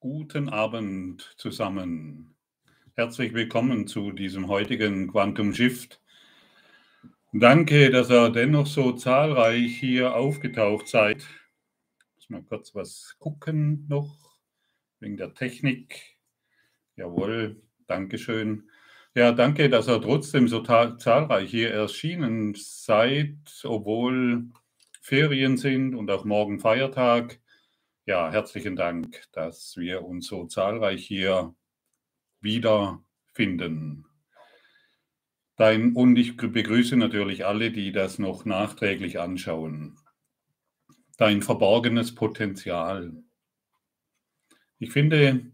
Guten Abend zusammen. Herzlich willkommen zu diesem heutigen Quantum Shift. Danke, dass ihr dennoch so zahlreich hier aufgetaucht seid. Ich muss mal kurz was gucken noch wegen der Technik. Jawohl, Dankeschön. Ja, danke, dass ihr trotzdem so zahlreich hier erschienen seid, obwohl Ferien sind und auch morgen Feiertag. Ja, herzlichen Dank, dass wir uns so zahlreich hier wiederfinden. Dein, und ich begrüße natürlich alle, die das noch nachträglich anschauen. Dein verborgenes Potenzial. Ich finde,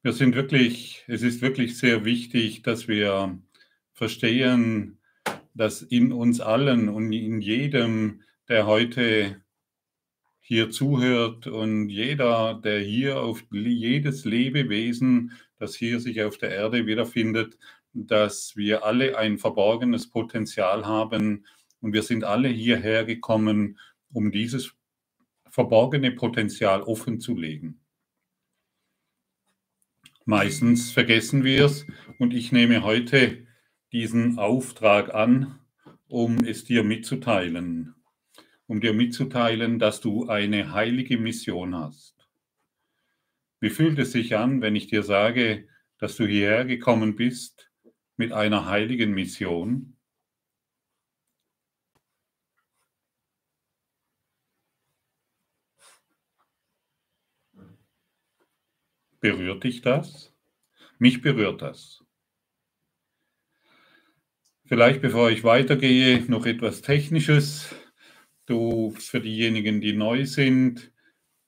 wir sind wirklich, es ist wirklich sehr wichtig, dass wir verstehen, dass in uns allen und in jedem der heute hier zuhört und jeder, der hier auf jedes Lebewesen, das hier sich auf der Erde wiederfindet, dass wir alle ein verborgenes Potenzial haben. Und wir sind alle hierher gekommen, um dieses verborgene Potenzial offen zu legen. Meistens vergessen wir es. Und ich nehme heute diesen Auftrag an, um es dir mitzuteilen um dir mitzuteilen, dass du eine heilige Mission hast. Wie fühlt es sich an, wenn ich dir sage, dass du hierher gekommen bist mit einer heiligen Mission? Berührt dich das? Mich berührt das. Vielleicht bevor ich weitergehe, noch etwas Technisches. Du, für diejenigen, die neu sind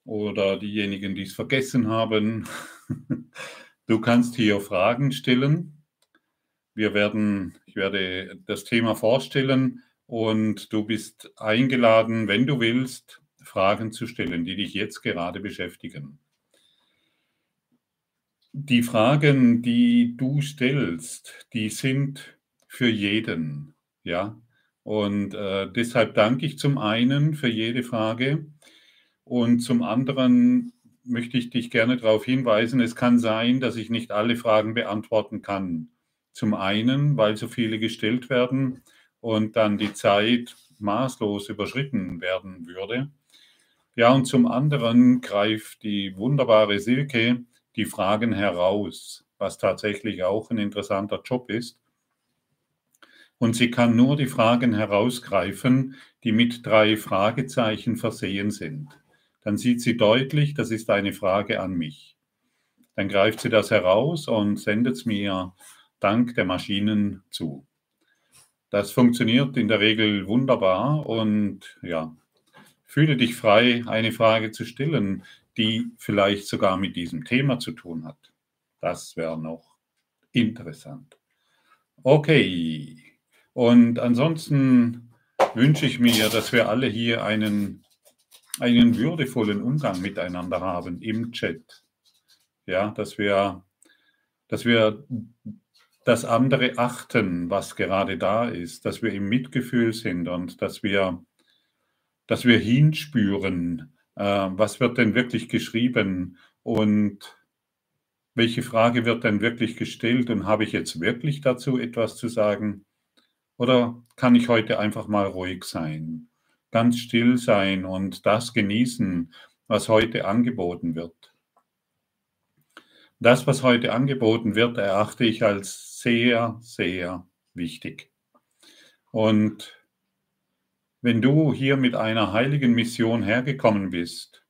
oder diejenigen, die es vergessen haben, du kannst hier Fragen stellen. Wir werden, ich werde das Thema vorstellen und du bist eingeladen, wenn du willst, Fragen zu stellen, die dich jetzt gerade beschäftigen. Die Fragen, die du stellst, die sind für jeden, ja. Und äh, deshalb danke ich zum einen für jede Frage und zum anderen möchte ich dich gerne darauf hinweisen, es kann sein, dass ich nicht alle Fragen beantworten kann. Zum einen, weil so viele gestellt werden und dann die Zeit maßlos überschritten werden würde. Ja, und zum anderen greift die wunderbare Silke die Fragen heraus, was tatsächlich auch ein interessanter Job ist und sie kann nur die Fragen herausgreifen, die mit drei Fragezeichen versehen sind. Dann sieht sie deutlich, das ist eine Frage an mich. Dann greift sie das heraus und sendet es mir dank der Maschinen zu. Das funktioniert in der Regel wunderbar und ja, fühle dich frei, eine Frage zu stellen, die vielleicht sogar mit diesem Thema zu tun hat. Das wäre noch interessant. Okay, und ansonsten wünsche ich mir, dass wir alle hier einen, einen würdevollen Umgang miteinander haben im Chat. Ja, dass wir, dass wir das andere achten, was gerade da ist, dass wir im Mitgefühl sind und dass wir, dass wir hinspüren, äh, was wird denn wirklich geschrieben und welche Frage wird denn wirklich gestellt und habe ich jetzt wirklich dazu etwas zu sagen? Oder kann ich heute einfach mal ruhig sein, ganz still sein und das genießen, was heute angeboten wird? Das, was heute angeboten wird, erachte ich als sehr, sehr wichtig. Und wenn du hier mit einer heiligen Mission hergekommen bist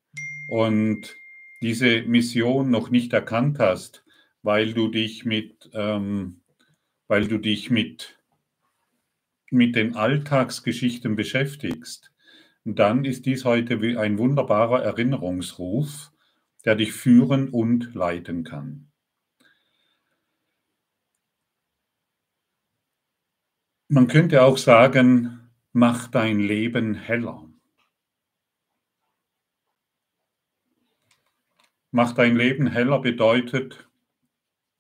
und diese Mission noch nicht erkannt hast, weil du dich mit, ähm, weil du dich mit mit den Alltagsgeschichten beschäftigst, dann ist dies heute ein wunderbarer Erinnerungsruf, der dich führen und leiten kann. Man könnte auch sagen, mach dein Leben heller. Mach dein Leben heller bedeutet,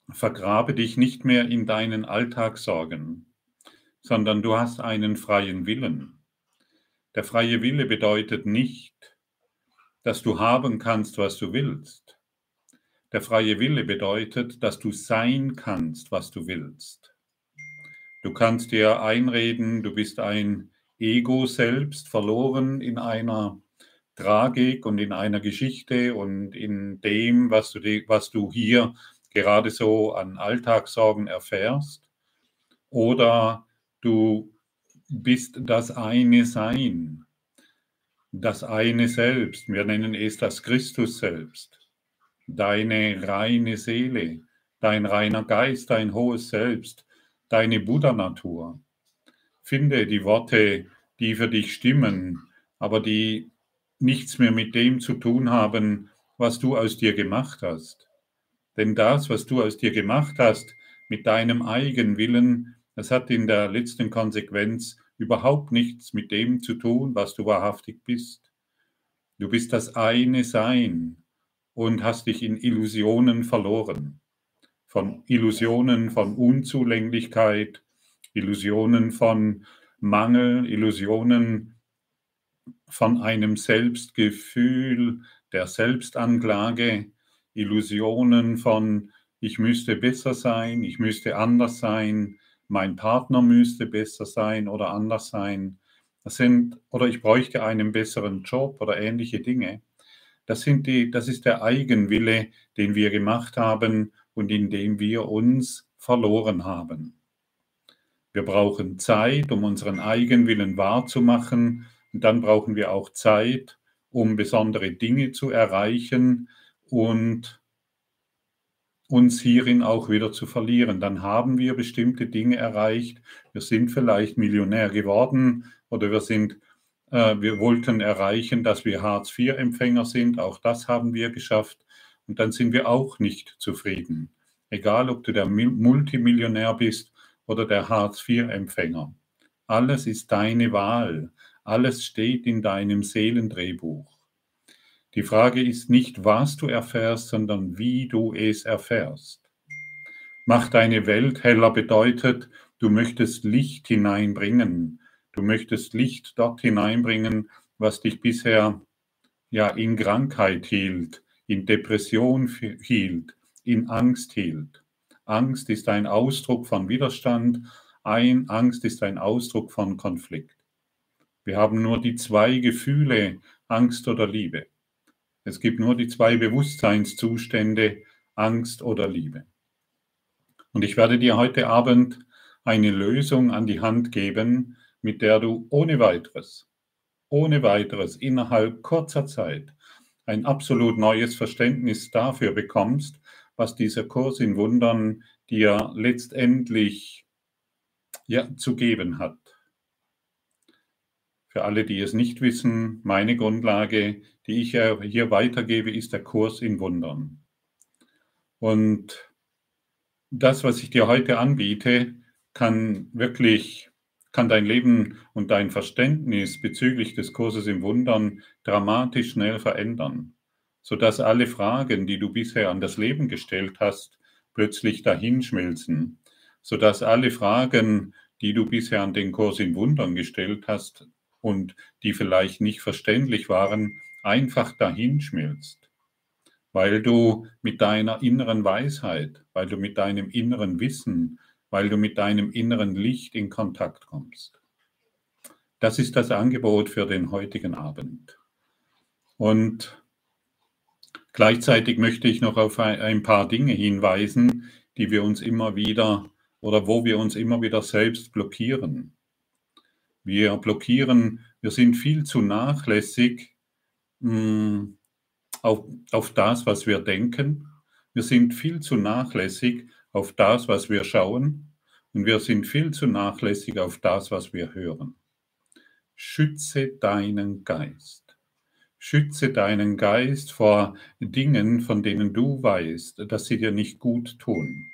vergrabe dich nicht mehr in deinen Alltagssorgen sondern du hast einen freien Willen. Der freie Wille bedeutet nicht, dass du haben kannst, was du willst. Der freie Wille bedeutet, dass du sein kannst, was du willst. Du kannst dir einreden, du bist ein Ego selbst, verloren in einer Tragik und in einer Geschichte und in dem, was du, was du hier gerade so an Alltagssorgen erfährst. Oder du bist das eine Sein, das eine Selbst. Wir nennen es das Christus selbst deine reine Seele, dein reiner Geist, dein hohes Selbst, deine Buddha-Natur. Finde die Worte, die für dich stimmen, aber die nichts mehr mit dem zu tun haben, was du aus dir gemacht hast. Denn das, was du aus dir gemacht hast, mit deinem Eigenwillen, das hat in der letzten Konsequenz überhaupt nichts mit dem zu tun, was du wahrhaftig bist. Du bist das eine Sein, und hast dich in Illusionen verloren. Von Illusionen von Unzulänglichkeit, Illusionen von Mangel, Illusionen von einem Selbstgefühl der Selbstanklage, Illusionen von ich müsste besser sein, ich müsste anders sein, mein Partner müsste besser sein oder anders sein. Das sind, oder ich bräuchte einen besseren Job oder ähnliche Dinge. Das, sind die, das ist der Eigenwille, den wir gemacht haben und in dem wir uns verloren haben. Wir brauchen Zeit, um unseren Eigenwillen wahrzumachen. Und dann brauchen wir auch Zeit, um besondere Dinge zu erreichen und uns hierin auch wieder zu verlieren. Dann haben wir bestimmte Dinge erreicht. Wir sind vielleicht Millionär geworden oder wir sind äh, wir wollten erreichen, dass wir Hartz-IV-Empfänger sind. Auch das haben wir geschafft. Und dann sind wir auch nicht zufrieden. Egal, ob du der Multimillionär bist oder der Hartz-IV-Empfänger. Alles ist deine Wahl. Alles steht in deinem Seelendrehbuch. Die Frage ist nicht, was du erfährst, sondern wie du es erfährst. Mach deine Welt heller bedeutet, du möchtest Licht hineinbringen, Du möchtest Licht dort hineinbringen, was dich bisher ja in Krankheit hielt, in Depression hielt, in Angst hielt. Angst ist ein Ausdruck von Widerstand, ein Angst ist ein Ausdruck von Konflikt. Wir haben nur die zwei Gefühle, Angst oder Liebe. Es gibt nur die zwei Bewusstseinszustände, Angst oder Liebe. Und ich werde dir heute Abend eine Lösung an die Hand geben, mit der du ohne weiteres, ohne weiteres innerhalb kurzer Zeit ein absolut neues Verständnis dafür bekommst, was dieser Kurs in Wundern dir letztendlich ja, zu geben hat. Für alle, die es nicht wissen, meine Grundlage, die ich hier weitergebe, ist der Kurs in Wundern. Und das, was ich dir heute anbiete, kann wirklich kann dein Leben und dein Verständnis bezüglich des Kurses im Wundern dramatisch schnell verändern, sodass alle Fragen, die du bisher an das Leben gestellt hast, plötzlich dahinschmelzen, sodass alle Fragen, die du bisher an den Kurs im Wundern gestellt hast und die vielleicht nicht verständlich waren, einfach dahinschmilzt, weil du mit deiner inneren Weisheit, weil du mit deinem inneren Wissen, weil du mit deinem inneren Licht in Kontakt kommst. Das ist das Angebot für den heutigen Abend. Und gleichzeitig möchte ich noch auf ein paar Dinge hinweisen, die wir uns immer wieder oder wo wir uns immer wieder selbst blockieren. Wir blockieren, wir sind viel zu nachlässig hm, auf, auf das, was wir denken. Wir sind viel zu nachlässig auf das, was wir schauen und wir sind viel zu nachlässig auf das, was wir hören. Schütze deinen Geist. Schütze deinen Geist vor Dingen, von denen du weißt, dass sie dir nicht gut tun.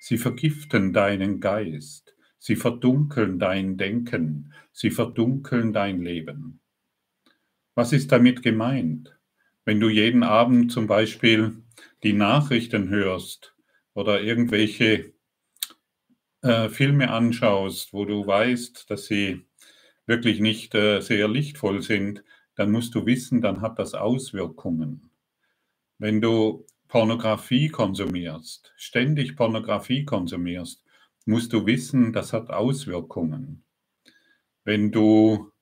Sie vergiften deinen Geist. Sie verdunkeln dein Denken. Sie verdunkeln dein Leben. Was ist damit gemeint? Wenn du jeden Abend zum Beispiel die Nachrichten hörst oder irgendwelche äh, Filme anschaust, wo du weißt, dass sie wirklich nicht äh, sehr lichtvoll sind, dann musst du wissen, dann hat das Auswirkungen. Wenn du Pornografie konsumierst, ständig Pornografie konsumierst, musst du wissen, das hat Auswirkungen. Wenn du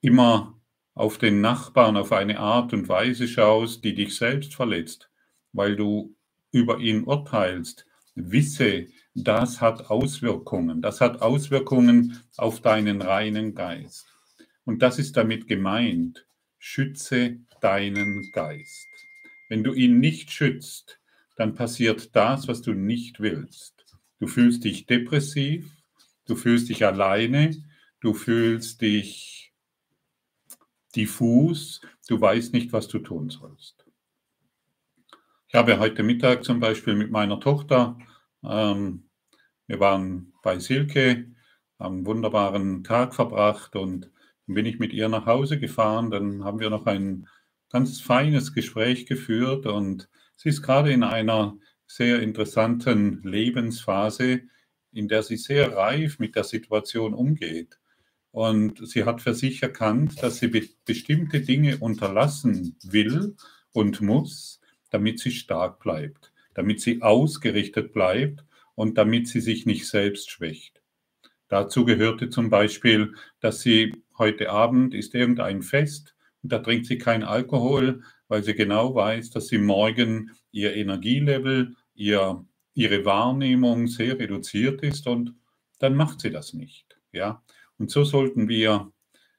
immer auf den Nachbarn auf eine Art und Weise schaust, die dich selbst verletzt, weil du über ihn urteilst, wisse, das hat Auswirkungen. Das hat Auswirkungen auf deinen reinen Geist. Und das ist damit gemeint. Schütze deinen Geist. Wenn du ihn nicht schützt, dann passiert das, was du nicht willst. Du fühlst dich depressiv, du fühlst dich alleine, du fühlst dich diffus, du weißt nicht, was du tun sollst. Ich habe heute Mittag zum Beispiel mit meiner Tochter, ähm, wir waren bei Silke, haben einen wunderbaren Tag verbracht und dann bin ich mit ihr nach Hause gefahren. Dann haben wir noch ein ganz feines Gespräch geführt und sie ist gerade in einer sehr interessanten Lebensphase, in der sie sehr reif mit der Situation umgeht. Und sie hat für sich erkannt, dass sie be bestimmte Dinge unterlassen will und muss, damit sie stark bleibt, damit sie ausgerichtet bleibt und damit sie sich nicht selbst schwächt. Dazu gehörte zum Beispiel, dass sie heute Abend ist irgendein Fest und da trinkt sie kein Alkohol, weil sie genau weiß, dass sie morgen ihr Energielevel, ihr, ihre Wahrnehmung sehr reduziert ist und dann macht sie das nicht. Ja? Und so sollten wir,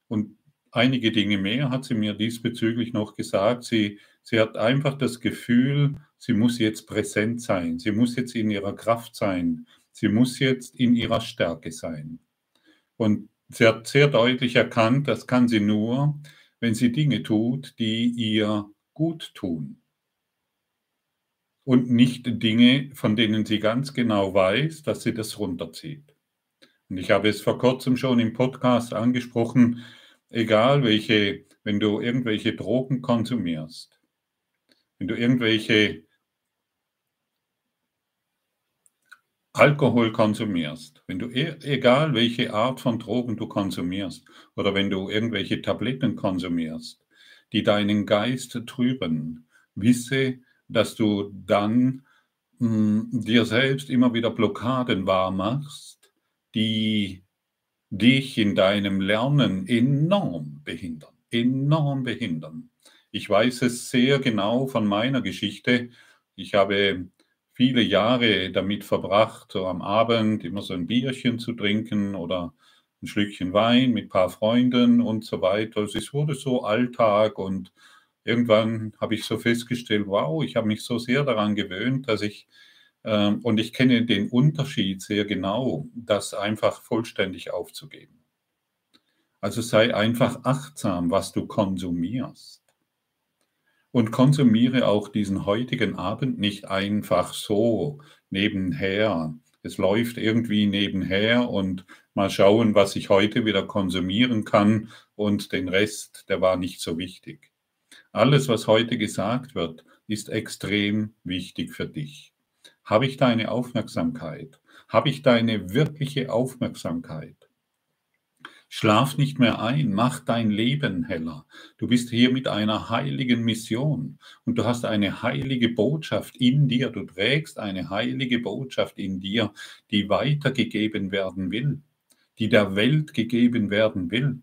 und einige Dinge mehr hat sie mir diesbezüglich noch gesagt, sie, sie hat einfach das Gefühl, sie muss jetzt präsent sein, sie muss jetzt in ihrer Kraft sein, sie muss jetzt in ihrer Stärke sein. Und sie hat sehr deutlich erkannt, das kann sie nur, wenn sie Dinge tut, die ihr gut tun und nicht Dinge, von denen sie ganz genau weiß, dass sie das runterzieht. Und ich habe es vor kurzem schon im Podcast angesprochen, egal welche, wenn du irgendwelche Drogen konsumierst, wenn du irgendwelche Alkohol konsumierst, wenn du e, egal welche Art von Drogen du konsumierst oder wenn du irgendwelche Tabletten konsumierst, die deinen Geist trüben, wisse, dass du dann mh, hm, dir selbst immer wieder Blockaden wahrmachst, die dich in deinem Lernen enorm behindern, enorm behindern. Ich weiß es sehr genau von meiner Geschichte. Ich habe viele Jahre damit verbracht, so am Abend immer so ein Bierchen zu trinken oder ein Schlückchen Wein mit ein paar Freunden und so weiter. Also es wurde so Alltag und irgendwann habe ich so festgestellt, wow, ich habe mich so sehr daran gewöhnt, dass ich, und ich kenne den Unterschied sehr genau, das einfach vollständig aufzugeben. Also sei einfach achtsam, was du konsumierst. Und konsumiere auch diesen heutigen Abend nicht einfach so nebenher. Es läuft irgendwie nebenher und mal schauen, was ich heute wieder konsumieren kann und den Rest, der war nicht so wichtig. Alles, was heute gesagt wird, ist extrem wichtig für dich. Habe ich deine Aufmerksamkeit? Habe ich deine wirkliche Aufmerksamkeit? Schlaf nicht mehr ein, mach dein Leben heller. Du bist hier mit einer heiligen Mission und du hast eine heilige Botschaft in dir. Du trägst eine heilige Botschaft in dir, die weitergegeben werden will, die der Welt gegeben werden will.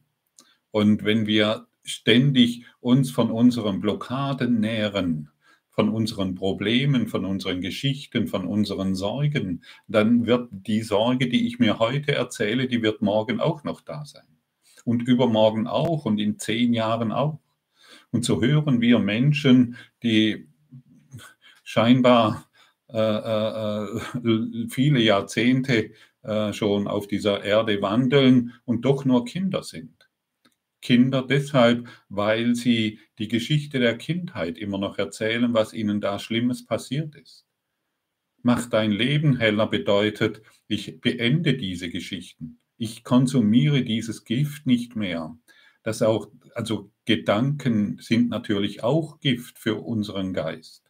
Und wenn wir ständig uns von unseren Blockaden nähren, von unseren Problemen, von unseren Geschichten, von unseren Sorgen, dann wird die Sorge, die ich mir heute erzähle, die wird morgen auch noch da sein. Und übermorgen auch und in zehn Jahren auch. Und so hören wir Menschen, die scheinbar äh, äh, äh viele Jahrzehnte äh, schon auf dieser Erde wandeln und doch nur Kinder sind. Kinder deshalb, weil sie die Geschichte der Kindheit immer noch erzählen, was ihnen da Schlimmes passiert ist. Mach dein Leben heller bedeutet, ich beende diese Geschichten. Ich konsumiere dieses Gift nicht mehr. Das auch, also Gedanken sind natürlich auch Gift für unseren Geist.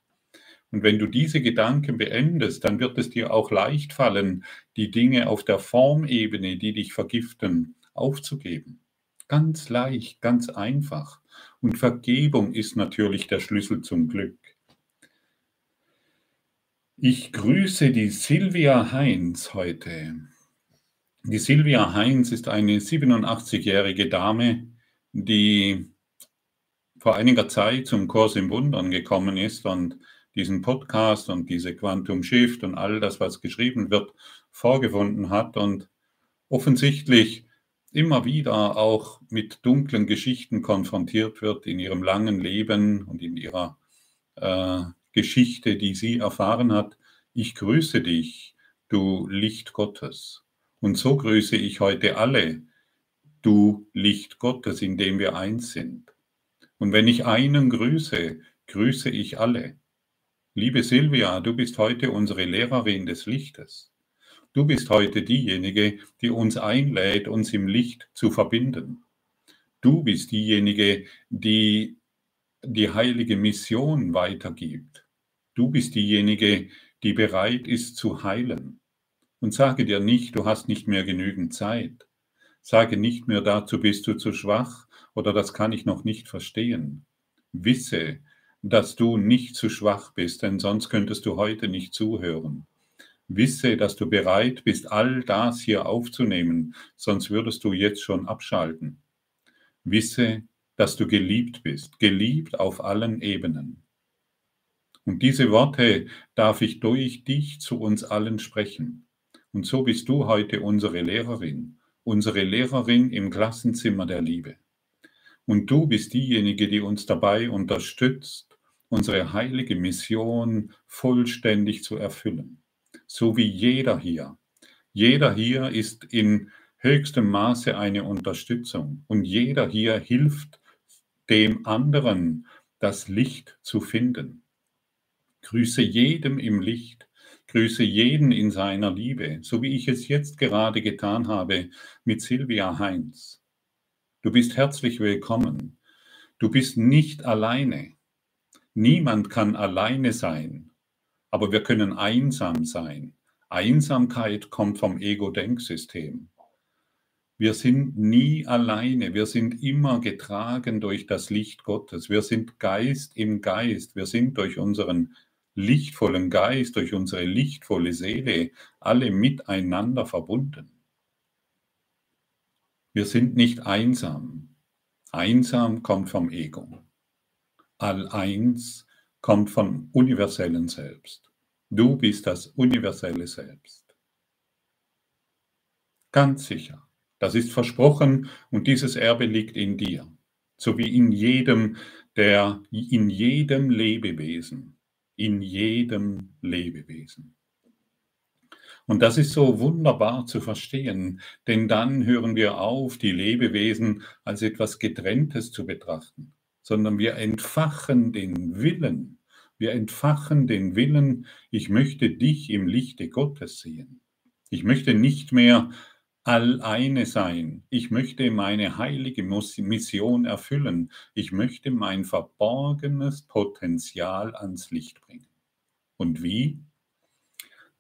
Und wenn du diese Gedanken beendest, dann wird es dir auch leicht fallen, die Dinge auf der Formebene, die dich vergiften, aufzugeben. Ganz leicht, ganz einfach. Und Vergebung ist natürlich der Schlüssel zum Glück. Ich grüße die Silvia Heinz heute. Die Silvia Heinz ist eine 87-jährige Dame, die vor einiger Zeit zum Kurs im Wundern gekommen ist und diesen Podcast und diese Quantum Shift und all das, was geschrieben wird, vorgefunden hat und offensichtlich immer wieder auch mit dunklen Geschichten konfrontiert wird in ihrem langen Leben und in ihrer äh, Geschichte, die sie erfahren hat. Ich grüße dich, du Licht Gottes. Und so grüße ich heute alle, du Licht Gottes, in dem wir eins sind. Und wenn ich einen grüße, grüße ich alle. Liebe Silvia, du bist heute unsere Lehrerin des Lichtes. Du bist heute diejenige, die uns einlädt, uns im Licht zu verbinden. Du bist diejenige, die die heilige Mission weitergibt. Du bist diejenige, die bereit ist zu heilen. Und sage dir nicht, du hast nicht mehr genügend Zeit. Sage nicht mehr, dazu bist du zu schwach oder das kann ich noch nicht verstehen. Wisse, dass du nicht zu schwach bist, denn sonst könntest du heute nicht zuhören. Wisse, dass du bereit bist, all das hier aufzunehmen, sonst würdest du jetzt schon abschalten. Wisse, dass du geliebt bist, geliebt auf allen Ebenen. Und diese Worte darf ich durch dich zu uns allen sprechen. Und so bist du heute unsere Lehrerin, unsere Lehrerin im Klassenzimmer der Liebe. Und du bist diejenige, die uns dabei unterstützt, unsere heilige Mission vollständig zu erfüllen. So wie jeder hier. Jeder hier ist in höchstem Maße eine Unterstützung und jeder hier hilft dem anderen, das Licht zu finden. Grüße jedem im Licht, grüße jeden in seiner Liebe, so wie ich es jetzt gerade getan habe mit Silvia Heinz. Du bist herzlich willkommen. Du bist nicht alleine. Niemand kann alleine sein, aber wir können einsam sein. Einsamkeit kommt vom Ego-Denksystem. Wir sind nie alleine, wir sind immer getragen durch das Licht Gottes. Wir sind Geist im Geist, wir sind durch unseren lichtvollen Geist, durch unsere lichtvolle Seele alle miteinander verbunden. Wir sind nicht einsam. Einsam kommt vom Ego. All-Eins kommt vom universellen Selbst. Du bist das universelle Selbst. Ganz sicher. Das ist versprochen und dieses Erbe liegt in dir, so wie in jedem, der, in jedem Lebewesen in jedem Lebewesen. Und das ist so wunderbar zu verstehen, denn dann hören wir auf, die Lebewesen als etwas Getrenntes zu betrachten, sondern wir entfachen den Willen. Wir entfachen den Willen, ich möchte dich im Lichte Gottes sehen. Ich möchte nicht mehr alleine sein. Ich möchte meine heilige Mission erfüllen. Ich möchte mein verborgenes Potenzial ans Licht bringen. Und wie?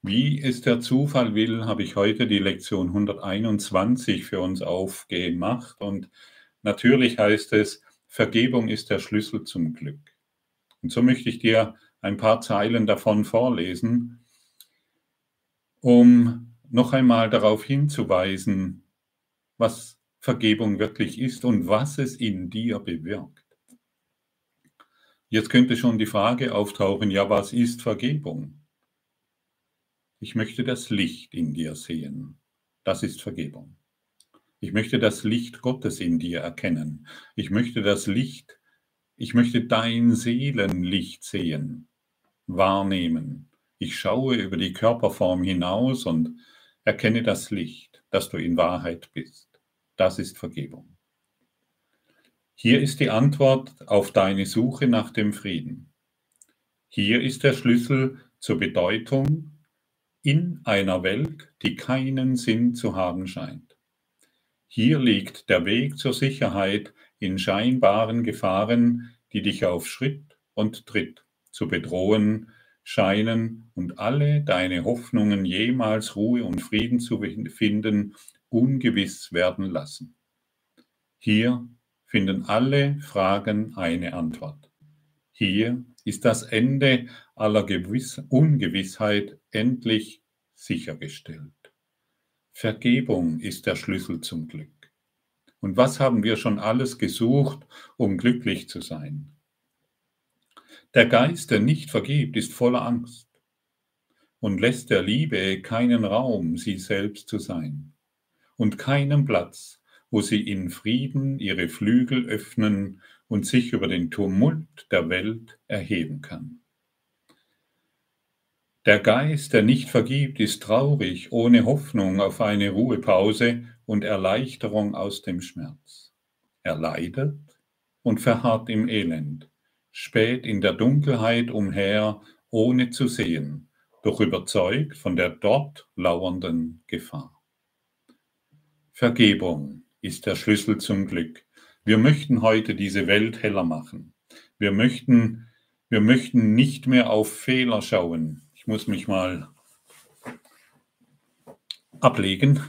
Wie es der Zufall will, habe ich heute die Lektion 121 für uns aufgemacht. Und natürlich heißt es, Vergebung ist der Schlüssel zum Glück. Und so möchte ich dir ein paar Zeilen davon vorlesen, um noch einmal darauf hinzuweisen, was Vergebung wirklich ist und was es in dir bewirkt. Jetzt könnte schon die Frage auftauchen, ja, was ist Vergebung? Ich möchte das Licht in dir sehen. Das ist Vergebung. Ich möchte das Licht Gottes in dir erkennen. Ich möchte das Licht, ich möchte dein Seelenlicht sehen, wahrnehmen. Ich schaue über die Körperform hinaus und Erkenne das Licht, dass du in Wahrheit bist. Das ist Vergebung. Hier ist die Antwort auf deine Suche nach dem Frieden. Hier ist der Schlüssel zur Bedeutung in einer Welt, die keinen Sinn zu haben scheint. Hier liegt der Weg zur Sicherheit in scheinbaren Gefahren, die dich auf Schritt und Tritt zu bedrohen scheinen und alle deine Hoffnungen jemals Ruhe und Frieden zu finden, ungewiss werden lassen. Hier finden alle Fragen eine Antwort. Hier ist das Ende aller Gewiss Ungewissheit endlich sichergestellt. Vergebung ist der Schlüssel zum Glück. Und was haben wir schon alles gesucht, um glücklich zu sein? Der Geist, der nicht vergibt, ist voller Angst und lässt der Liebe keinen Raum, sie selbst zu sein und keinen Platz, wo sie in Frieden ihre Flügel öffnen und sich über den Tumult der Welt erheben kann. Der Geist, der nicht vergibt, ist traurig, ohne Hoffnung auf eine Ruhepause und Erleichterung aus dem Schmerz. Er leidet und verharrt im Elend, spät in der Dunkelheit umher, ohne zu sehen, doch überzeugt von der dort lauernden Gefahr. Vergebung ist der Schlüssel zum Glück. Wir möchten heute diese Welt heller machen. Wir möchten, wir möchten nicht mehr auf Fehler schauen, muss mich mal ablegen.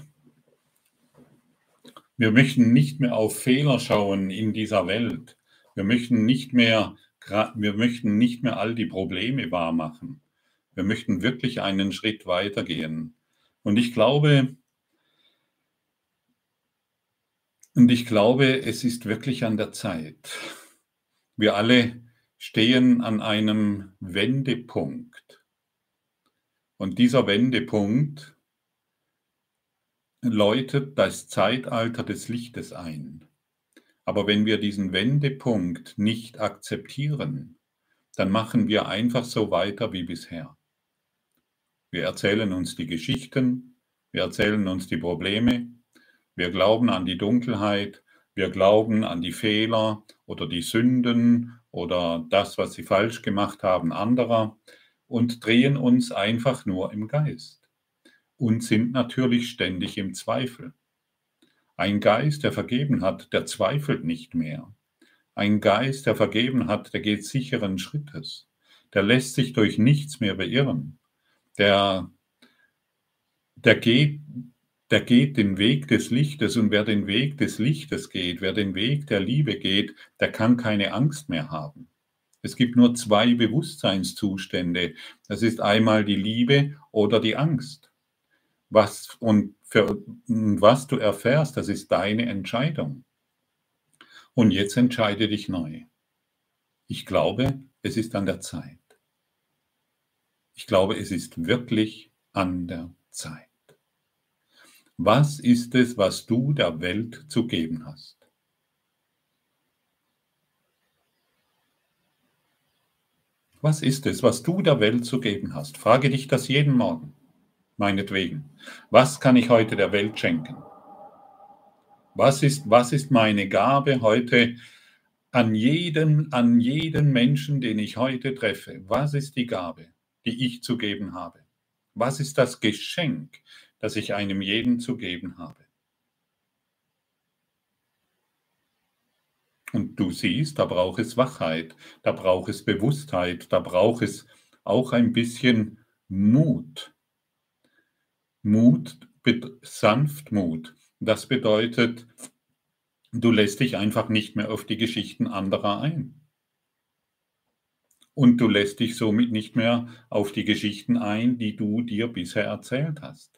Wir möchten nicht mehr auf Fehler schauen in dieser Welt. Wir möchten nicht mehr, wir möchten nicht mehr all die Probleme wahrmachen. Wir möchten wirklich einen Schritt weitergehen. Und ich glaube, und ich glaube, es ist wirklich an der Zeit. Wir alle stehen an einem Wendepunkt. Und dieser Wendepunkt läutet das Zeitalter des Lichtes ein. Aber wenn wir diesen Wendepunkt nicht akzeptieren, dann machen wir einfach so weiter wie bisher. Wir erzählen uns die Geschichten, wir erzählen uns die Probleme, wir glauben an die Dunkelheit, wir glauben an die Fehler oder die Sünden oder das, was sie falsch gemacht haben anderer und drehen uns einfach nur im Geist und sind natürlich ständig im Zweifel. Ein Geist, der vergeben hat, der zweifelt nicht mehr. Ein Geist, der vergeben hat, der geht sicheren Schrittes. Der lässt sich durch nichts mehr beirren. Der, der, geht, der geht den Weg des Lichtes und wer den Weg des Lichtes geht, wer den Weg der Liebe geht, der kann keine Angst mehr haben. Es gibt nur zwei Bewusstseinszustände. Das ist einmal die Liebe oder die Angst. Was, und für, was du erfährst, das ist deine Entscheidung. Und jetzt entscheide dich neu. Ich glaube, es ist an der Zeit. Ich glaube, es ist wirklich an der Zeit. Was ist es, was du der Welt zu geben hast? Was ist es, was du der Welt zu geben hast? Frage dich das jeden Morgen, meinetwegen. Was kann ich heute der Welt schenken? Was ist, was ist meine Gabe heute an jeden, an jeden Menschen, den ich heute treffe? Was ist die Gabe, die ich zu geben habe? Was ist das Geschenk, das ich einem jeden zu geben habe? Und du siehst, da braucht es Wachheit, da braucht es Bewusstheit, da braucht es auch ein bisschen Mut. Mut, Sanftmut. Das bedeutet, du lässt dich einfach nicht mehr auf die Geschichten anderer ein. Und du lässt dich somit nicht mehr auf die Geschichten ein, die du dir bisher erzählt hast.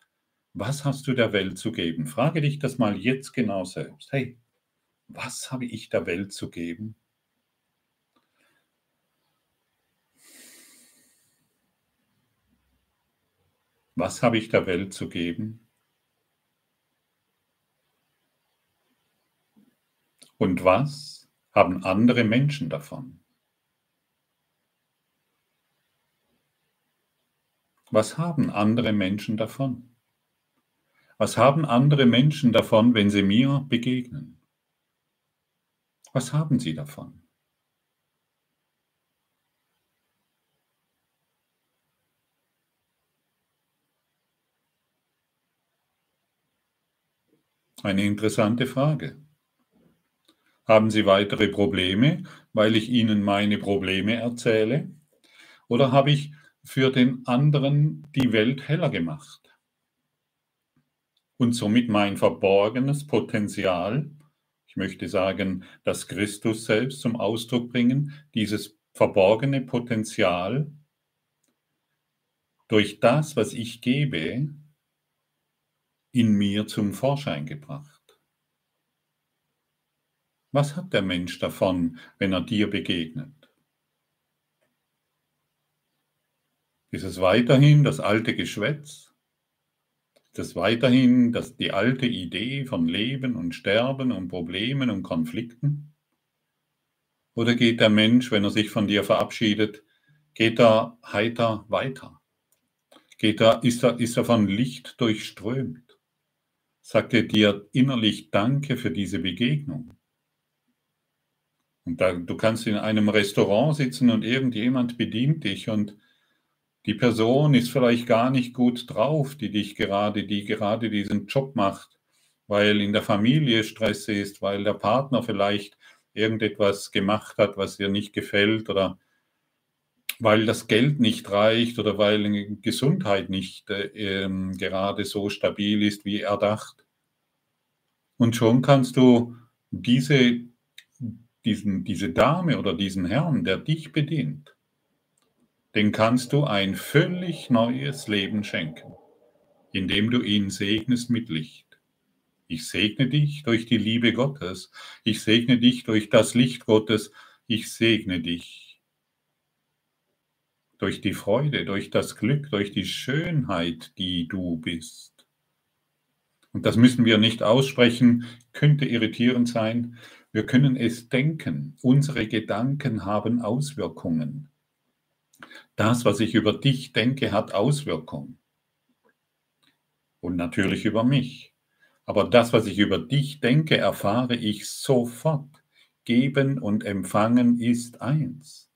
Was hast du der Welt zu geben? Frage dich das mal jetzt genau selbst. Hey, was habe ich der Welt zu geben? Was habe ich der Welt zu geben? Und was haben andere Menschen davon? Was haben andere Menschen davon? Was haben andere Menschen davon, wenn sie mir begegnen? Was haben Sie davon? Eine interessante Frage. Haben Sie weitere Probleme, weil ich Ihnen meine Probleme erzähle? Oder habe ich für den anderen die Welt heller gemacht und somit mein verborgenes Potenzial ich möchte sagen, dass Christus selbst zum Ausdruck bringen, dieses verborgene Potenzial durch das, was ich gebe, in mir zum Vorschein gebracht. Was hat der Mensch davon, wenn er dir begegnet? Ist es weiterhin das alte Geschwätz? Es weiterhin das, die alte Idee von Leben und Sterben und Problemen und Konflikten? Oder geht der Mensch, wenn er sich von dir verabschiedet, geht er heiter weiter? Geht er, ist, er, ist er von Licht durchströmt? Sagt er dir innerlich Danke für diese Begegnung? Und da, du kannst in einem Restaurant sitzen und irgendjemand bedient dich und die Person ist vielleicht gar nicht gut drauf, die dich gerade, die gerade diesen Job macht, weil in der Familie Stress ist, weil der Partner vielleicht irgendetwas gemacht hat, was dir nicht gefällt oder weil das Geld nicht reicht oder weil Gesundheit nicht äh, ähm, gerade so stabil ist, wie erdacht. Und schon kannst du diese, diesen, diese Dame oder diesen Herrn, der dich bedient, den kannst du ein völlig neues Leben schenken, indem du ihn segnest mit Licht. Ich segne dich durch die Liebe Gottes. Ich segne dich durch das Licht Gottes. Ich segne dich durch die Freude, durch das Glück, durch die Schönheit, die du bist. Und das müssen wir nicht aussprechen, könnte irritierend sein. Wir können es denken. Unsere Gedanken haben Auswirkungen. Das, was ich über dich denke, hat Auswirkungen. Und natürlich über mich. Aber das, was ich über dich denke, erfahre ich sofort. Geben und empfangen ist eins.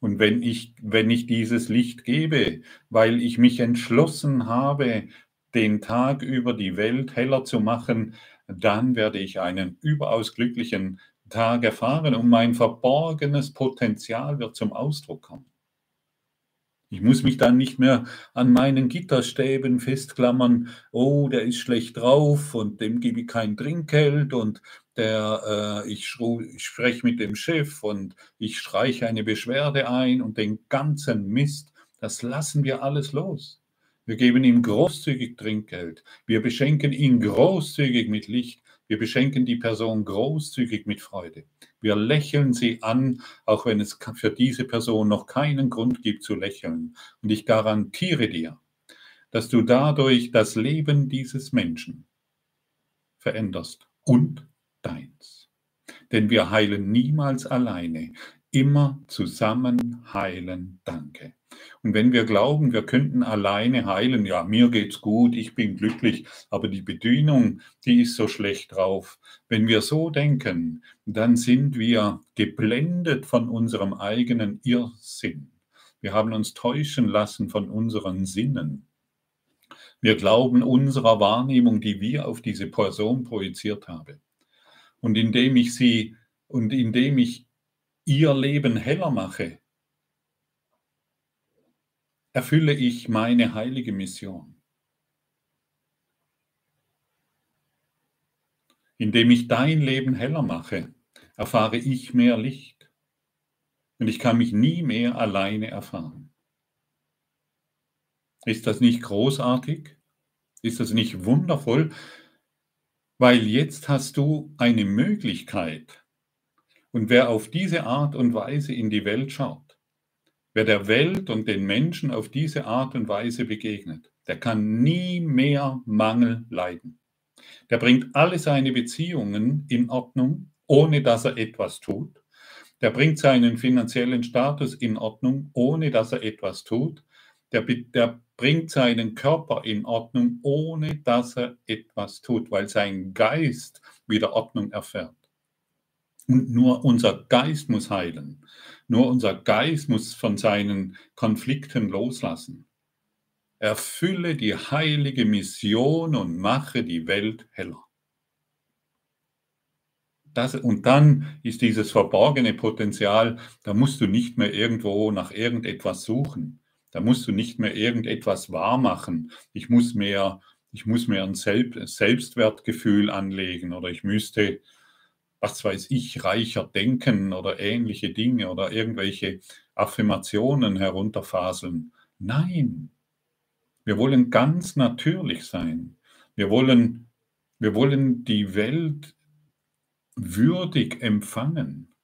Und wenn ich, wenn ich dieses Licht gebe, weil ich mich entschlossen habe, den Tag über die Welt heller zu machen, dann werde ich einen überaus glücklichen Tag erfahren und mein verborgenes Potenzial wird zum Ausdruck kommen. Ich muss mich dann nicht mehr an meinen Gitterstäben festklammern, oh, der ist schlecht drauf und dem gebe ich kein Trinkgeld und der, äh, ich, ich spreche mit dem Chef und ich streiche eine Beschwerde ein und den ganzen Mist, das lassen wir alles los. Wir geben ihm großzügig Trinkgeld. Wir beschenken ihn großzügig mit Licht. Wir beschenken die Person großzügig mit Freude. Wir lächeln sie an, auch wenn es für diese Person noch keinen Grund gibt zu lächeln. Und ich garantiere dir, dass du dadurch das Leben dieses Menschen veränderst und deins. Denn wir heilen niemals alleine, immer zusammen heilen. Danke. Und wenn wir glauben, wir könnten alleine heilen, ja, mir geht's gut, ich bin glücklich, aber die Bedienung, die ist so schlecht drauf. Wenn wir so denken, dann sind wir geblendet von unserem eigenen Irrsinn. Wir haben uns täuschen lassen von unseren Sinnen. Wir glauben unserer Wahrnehmung, die wir auf diese Person projiziert haben. Und indem ich sie und indem ich ihr Leben heller mache, erfülle ich meine heilige Mission. Indem ich dein Leben heller mache, erfahre ich mehr Licht. Und ich kann mich nie mehr alleine erfahren. Ist das nicht großartig? Ist das nicht wundervoll? Weil jetzt hast du eine Möglichkeit. Und wer auf diese Art und Weise in die Welt schaut, Wer der Welt und den Menschen auf diese Art und Weise begegnet, der kann nie mehr Mangel leiden. Der bringt alle seine Beziehungen in Ordnung, ohne dass er etwas tut. Der bringt seinen finanziellen Status in Ordnung, ohne dass er etwas tut. Der, der bringt seinen Körper in Ordnung, ohne dass er etwas tut, weil sein Geist wieder Ordnung erfährt. Und nur unser Geist muss heilen. Nur unser Geist muss von seinen Konflikten loslassen. Erfülle die heilige Mission und mache die Welt heller. Das, und dann ist dieses verborgene Potenzial, da musst du nicht mehr irgendwo nach irgendetwas suchen. Da musst du nicht mehr irgendetwas wahrmachen. Ich muss mehr, ich muss mehr ein Selbstwertgefühl anlegen oder ich müsste was weiß ich, reicher denken oder ähnliche Dinge oder irgendwelche Affirmationen herunterfaseln. Nein, Wir wollen ganz natürlich sein. Wir wollen, wir wollen die Welt würdig empfangen.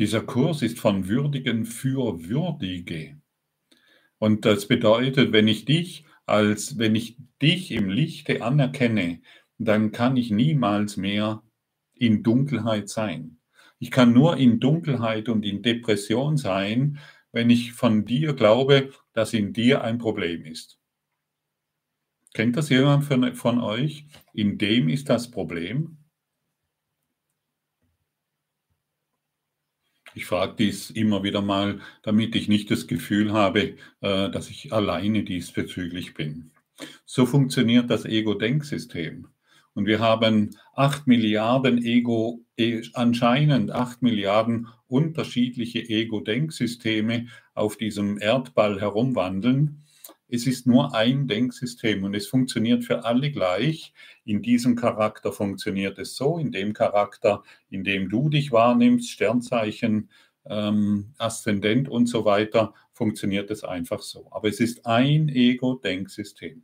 Dieser Kurs ist von Würdigen für Würdige. Und das bedeutet, wenn ich dich als, wenn ich dich im Lichte anerkenne, dann kann ich niemals mehr in Dunkelheit sein. Ich kann nur in Dunkelheit und in Depression sein, wenn ich von dir glaube, dass in dir ein Problem ist. Kennt das jemand von, von euch? In dem ist das Problem. Ich frage dies immer wieder mal, damit ich nicht das Gefühl habe, äh, dass ich alleine diesbezüglich bin. So funktioniert das Ego-Denksystem. Und wir haben acht Milliarden Ego, e, anscheinend acht Milliarden unterschiedliche Ego-Denksysteme auf diesem Erdball herumwandeln. Es ist nur ein Denksystem und es funktioniert für alle gleich. In diesem Charakter funktioniert es so, in dem Charakter, in dem du dich wahrnimmst, Sternzeichen, ähm, Aszendent und so weiter, funktioniert es einfach so. Aber es ist ein Ego-Denksystem.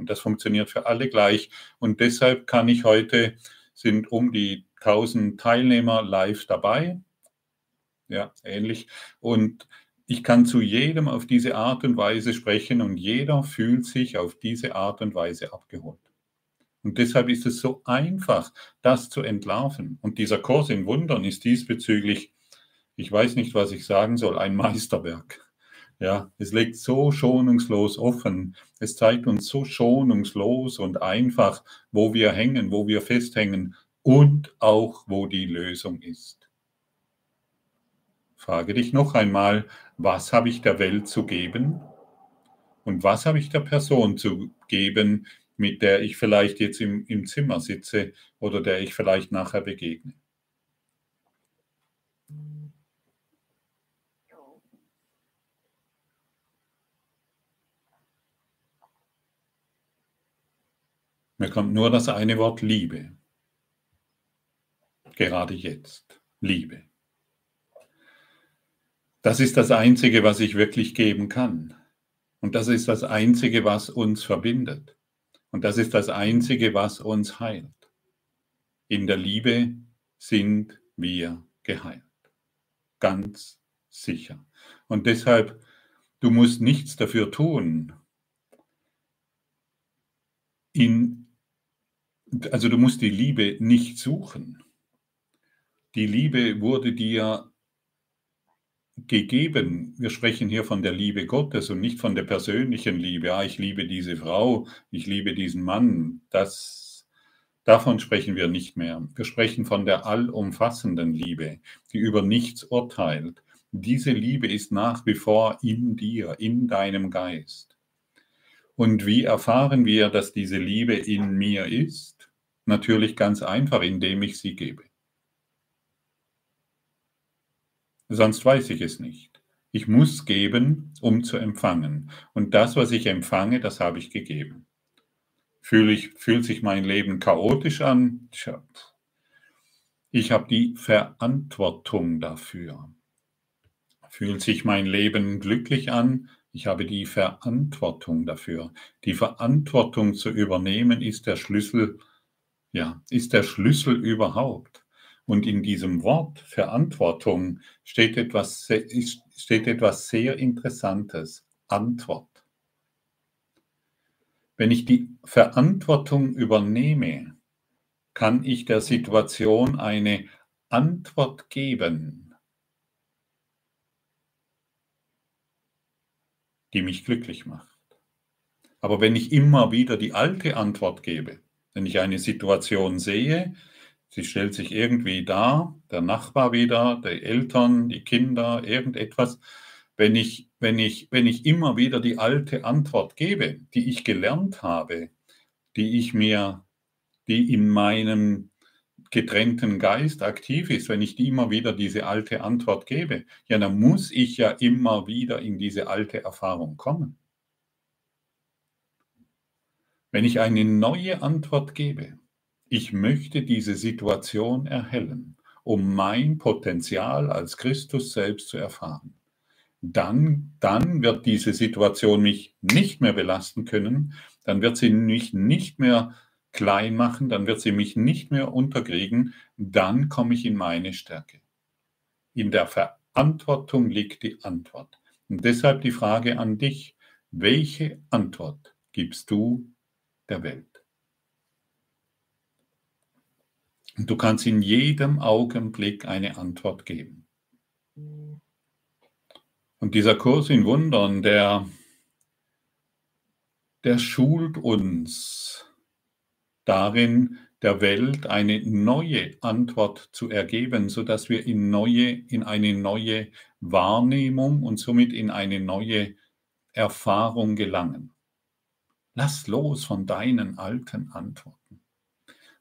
Und das funktioniert für alle gleich. Und deshalb kann ich heute, sind um die 1000 Teilnehmer live dabei. Ja, ähnlich. Und ich kann zu jedem auf diese Art und Weise sprechen und jeder fühlt sich auf diese Art und Weise abgeholt. Und deshalb ist es so einfach, das zu entlarven. Und dieser Kurs in Wundern ist diesbezüglich, ich weiß nicht, was ich sagen soll, ein Meisterwerk. Ja, es legt so schonungslos offen. Es zeigt uns so schonungslos und einfach, wo wir hängen, wo wir festhängen und auch, wo die Lösung ist. Frage dich noch einmal, was habe ich der Welt zu geben? Und was habe ich der Person zu geben, mit der ich vielleicht jetzt im, im Zimmer sitze oder der ich vielleicht nachher begegne? Mir kommt nur das eine Wort Liebe. Gerade jetzt. Liebe. Das ist das Einzige, was ich wirklich geben kann. Und das ist das Einzige, was uns verbindet. Und das ist das Einzige, was uns heilt. In der Liebe sind wir geheilt. Ganz sicher. Und deshalb, du musst nichts dafür tun, in also du musst die Liebe nicht suchen. Die Liebe wurde dir gegeben. Wir sprechen hier von der Liebe Gottes und nicht von der persönlichen Liebe. Ja, ich liebe diese Frau, ich liebe diesen Mann. Das, davon sprechen wir nicht mehr. Wir sprechen von der allumfassenden Liebe, die über nichts urteilt. Diese Liebe ist nach wie vor in dir, in deinem Geist. Und wie erfahren wir, dass diese Liebe in mir ist? Natürlich ganz einfach, indem ich sie gebe. Sonst weiß ich es nicht. Ich muss geben, um zu empfangen. Und das, was ich empfange, das habe ich gegeben. Fühle ich, fühlt sich mein Leben chaotisch an? Ich habe die Verantwortung dafür. Fühlt sich mein Leben glücklich an? Ich habe die Verantwortung dafür. Die Verantwortung zu übernehmen ist der Schlüssel ja, ist der Schlüssel überhaupt. Und in diesem Wort Verantwortung steht etwas, steht etwas sehr Interessantes. Antwort. Wenn ich die Verantwortung übernehme, kann ich der Situation eine Antwort geben, die mich glücklich macht. Aber wenn ich immer wieder die alte Antwort gebe, wenn ich eine Situation sehe, sie stellt sich irgendwie dar, der Nachbar wieder, die Eltern, die Kinder, irgendetwas. Wenn ich, wenn, ich, wenn ich immer wieder die alte Antwort gebe, die ich gelernt habe, die ich mir, die in meinem getrennten Geist aktiv ist, wenn ich die immer wieder diese alte Antwort gebe, ja, dann muss ich ja immer wieder in diese alte Erfahrung kommen. Wenn ich eine neue Antwort gebe, ich möchte diese Situation erhellen, um mein Potenzial als Christus selbst zu erfahren. dann, dann wird diese Situation mich nicht mehr belasten können, dann wird sie mich nicht mehr klein machen, dann wird sie mich nicht mehr unterkriegen, dann komme ich in meine Stärke. In der Verantwortung liegt die Antwort. Und deshalb die Frage an dich, welche Antwort gibst du der Welt? Und du kannst in jedem Augenblick eine Antwort geben. Und dieser Kurs in Wundern, der, der schult uns darin, der Welt eine neue Antwort zu ergeben, sodass wir in, neue, in eine neue Wahrnehmung und somit in eine neue Erfahrung gelangen. Lass los von deinen alten Antworten.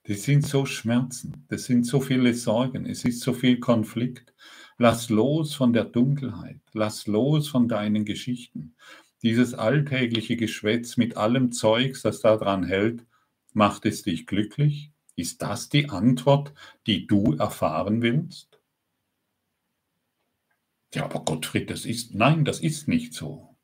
Das sind so Schmerzen, das sind so viele Sorgen, es ist so viel Konflikt. Lass los von der Dunkelheit, lass los von deinen Geschichten. Dieses alltägliche Geschwätz mit allem Zeugs, das daran hält, macht es dich glücklich? Ist das die Antwort, die du erfahren willst? Ja, aber Gottfried, das ist, nein, das ist nicht so.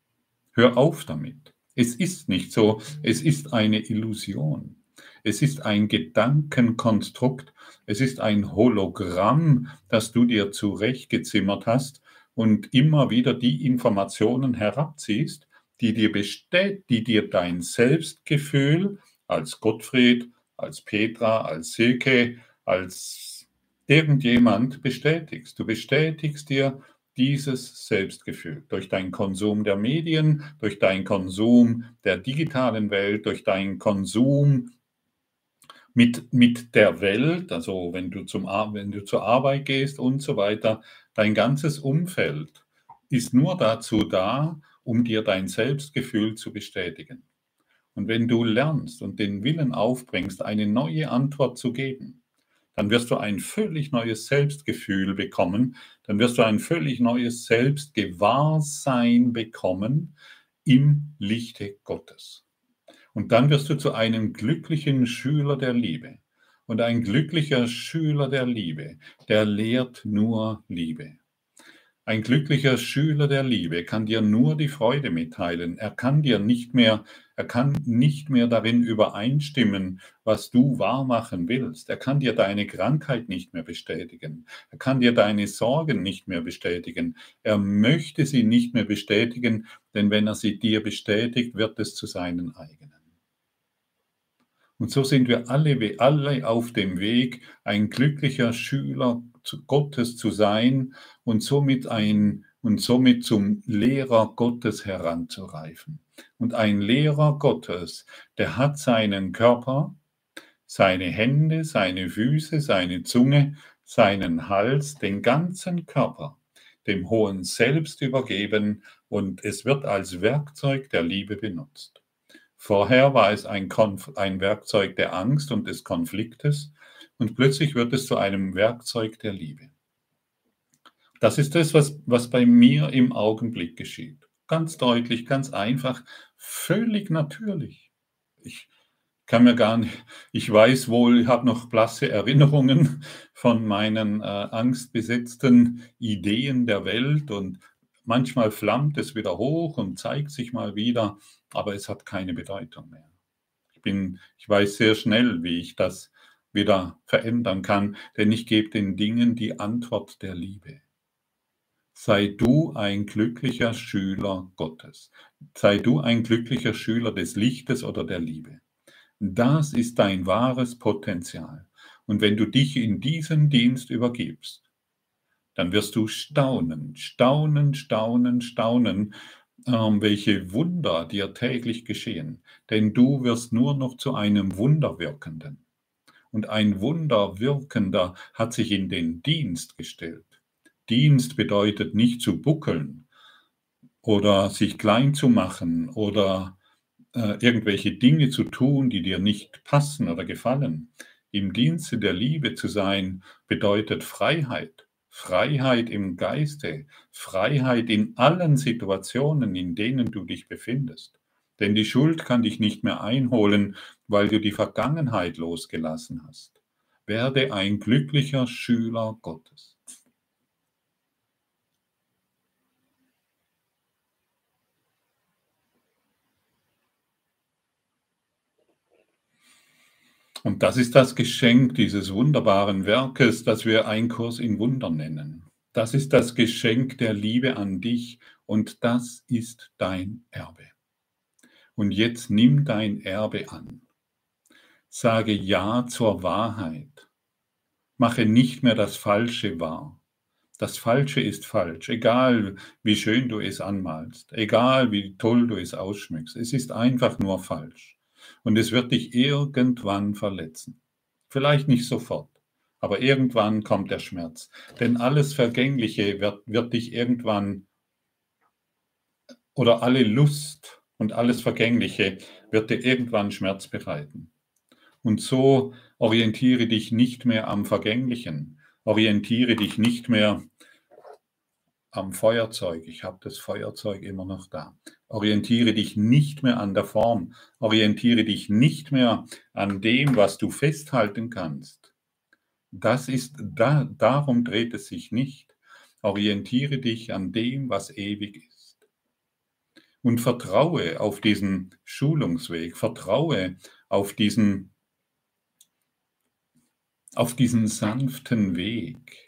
Hör auf damit. Es ist nicht so. Es ist eine Illusion. Es ist ein Gedankenkonstrukt. Es ist ein Hologramm, das du dir zurechtgezimmert hast und immer wieder die Informationen herabziehst, die dir bestät, die dir dein Selbstgefühl als Gottfried, als Petra, als Silke, als irgendjemand bestätigst. Du bestätigst dir dieses Selbstgefühl durch deinen Konsum der Medien, durch deinen Konsum der digitalen Welt, durch deinen Konsum mit, mit der Welt, also wenn du, zum, wenn du zur Arbeit gehst und so weiter, dein ganzes Umfeld ist nur dazu da, um dir dein Selbstgefühl zu bestätigen. Und wenn du lernst und den Willen aufbringst, eine neue Antwort zu geben, dann wirst du ein völlig neues Selbstgefühl bekommen, dann wirst du ein völlig neues Selbstgewahrsein bekommen im Lichte Gottes. Und dann wirst du zu einem glücklichen Schüler der Liebe. Und ein glücklicher Schüler der Liebe, der lehrt nur Liebe. Ein glücklicher Schüler der Liebe kann dir nur die Freude mitteilen. Er kann dir nicht mehr, er kann nicht mehr darin übereinstimmen, was du wahrmachen willst. Er kann dir deine Krankheit nicht mehr bestätigen. Er kann dir deine Sorgen nicht mehr bestätigen. Er möchte sie nicht mehr bestätigen, denn wenn er sie dir bestätigt, wird es zu seinen eigenen. Und so sind wir alle, alle auf dem Weg, ein glücklicher Schüler Gottes zu sein und somit ein und somit zum Lehrer Gottes heranzureifen. Und ein Lehrer Gottes, der hat seinen Körper, seine Hände, seine Füße, seine Zunge, seinen Hals, den ganzen Körper dem hohen Selbst übergeben und es wird als Werkzeug der Liebe benutzt. Vorher war es ein, Konf ein Werkzeug der Angst und des Konfliktes und plötzlich wird es zu einem Werkzeug der Liebe. Das ist das, was, was bei mir im Augenblick geschieht. Ganz deutlich, ganz einfach, völlig natürlich. Ich kann mir gar nicht, ich weiß wohl, ich habe noch blasse Erinnerungen von meinen äh, angstbesetzten Ideen der Welt und manchmal flammt es wieder hoch und zeigt sich mal wieder aber es hat keine Bedeutung mehr. Ich, bin, ich weiß sehr schnell, wie ich das wieder verändern kann, denn ich gebe den Dingen die Antwort der Liebe. Sei du ein glücklicher Schüler Gottes. Sei du ein glücklicher Schüler des Lichtes oder der Liebe. Das ist dein wahres Potenzial. Und wenn du dich in diesen Dienst übergibst, dann wirst du staunen, staunen, staunen, staunen, ähm, welche Wunder dir täglich geschehen, denn du wirst nur noch zu einem Wunderwirkenden. Und ein Wunderwirkender hat sich in den Dienst gestellt. Dienst bedeutet nicht zu buckeln oder sich klein zu machen oder äh, irgendwelche Dinge zu tun, die dir nicht passen oder gefallen. Im Dienste der Liebe zu sein bedeutet Freiheit. Freiheit im Geiste, Freiheit in allen Situationen, in denen du dich befindest. Denn die Schuld kann dich nicht mehr einholen, weil du die Vergangenheit losgelassen hast. Werde ein glücklicher Schüler Gottes. Und das ist das Geschenk dieses wunderbaren Werkes, das wir ein Kurs in Wunder nennen. Das ist das Geschenk der Liebe an dich und das ist dein Erbe. Und jetzt nimm dein Erbe an. Sage Ja zur Wahrheit. Mache nicht mehr das Falsche wahr. Das Falsche ist falsch, egal wie schön du es anmalst, egal wie toll du es ausschmückst. Es ist einfach nur falsch und es wird dich irgendwann verletzen. Vielleicht nicht sofort, aber irgendwann kommt der Schmerz. Denn alles Vergängliche wird, wird dich irgendwann oder alle Lust und alles Vergängliche wird dir irgendwann Schmerz bereiten. Und so orientiere dich nicht mehr am Vergänglichen, orientiere dich nicht mehr am Feuerzeug. Ich habe das Feuerzeug immer noch da. Orientiere dich nicht mehr an der Form. Orientiere dich nicht mehr an dem, was du festhalten kannst. Das ist, da, darum dreht es sich nicht. Orientiere dich an dem, was ewig ist. Und vertraue auf diesen Schulungsweg, vertraue auf diesen, auf diesen sanften Weg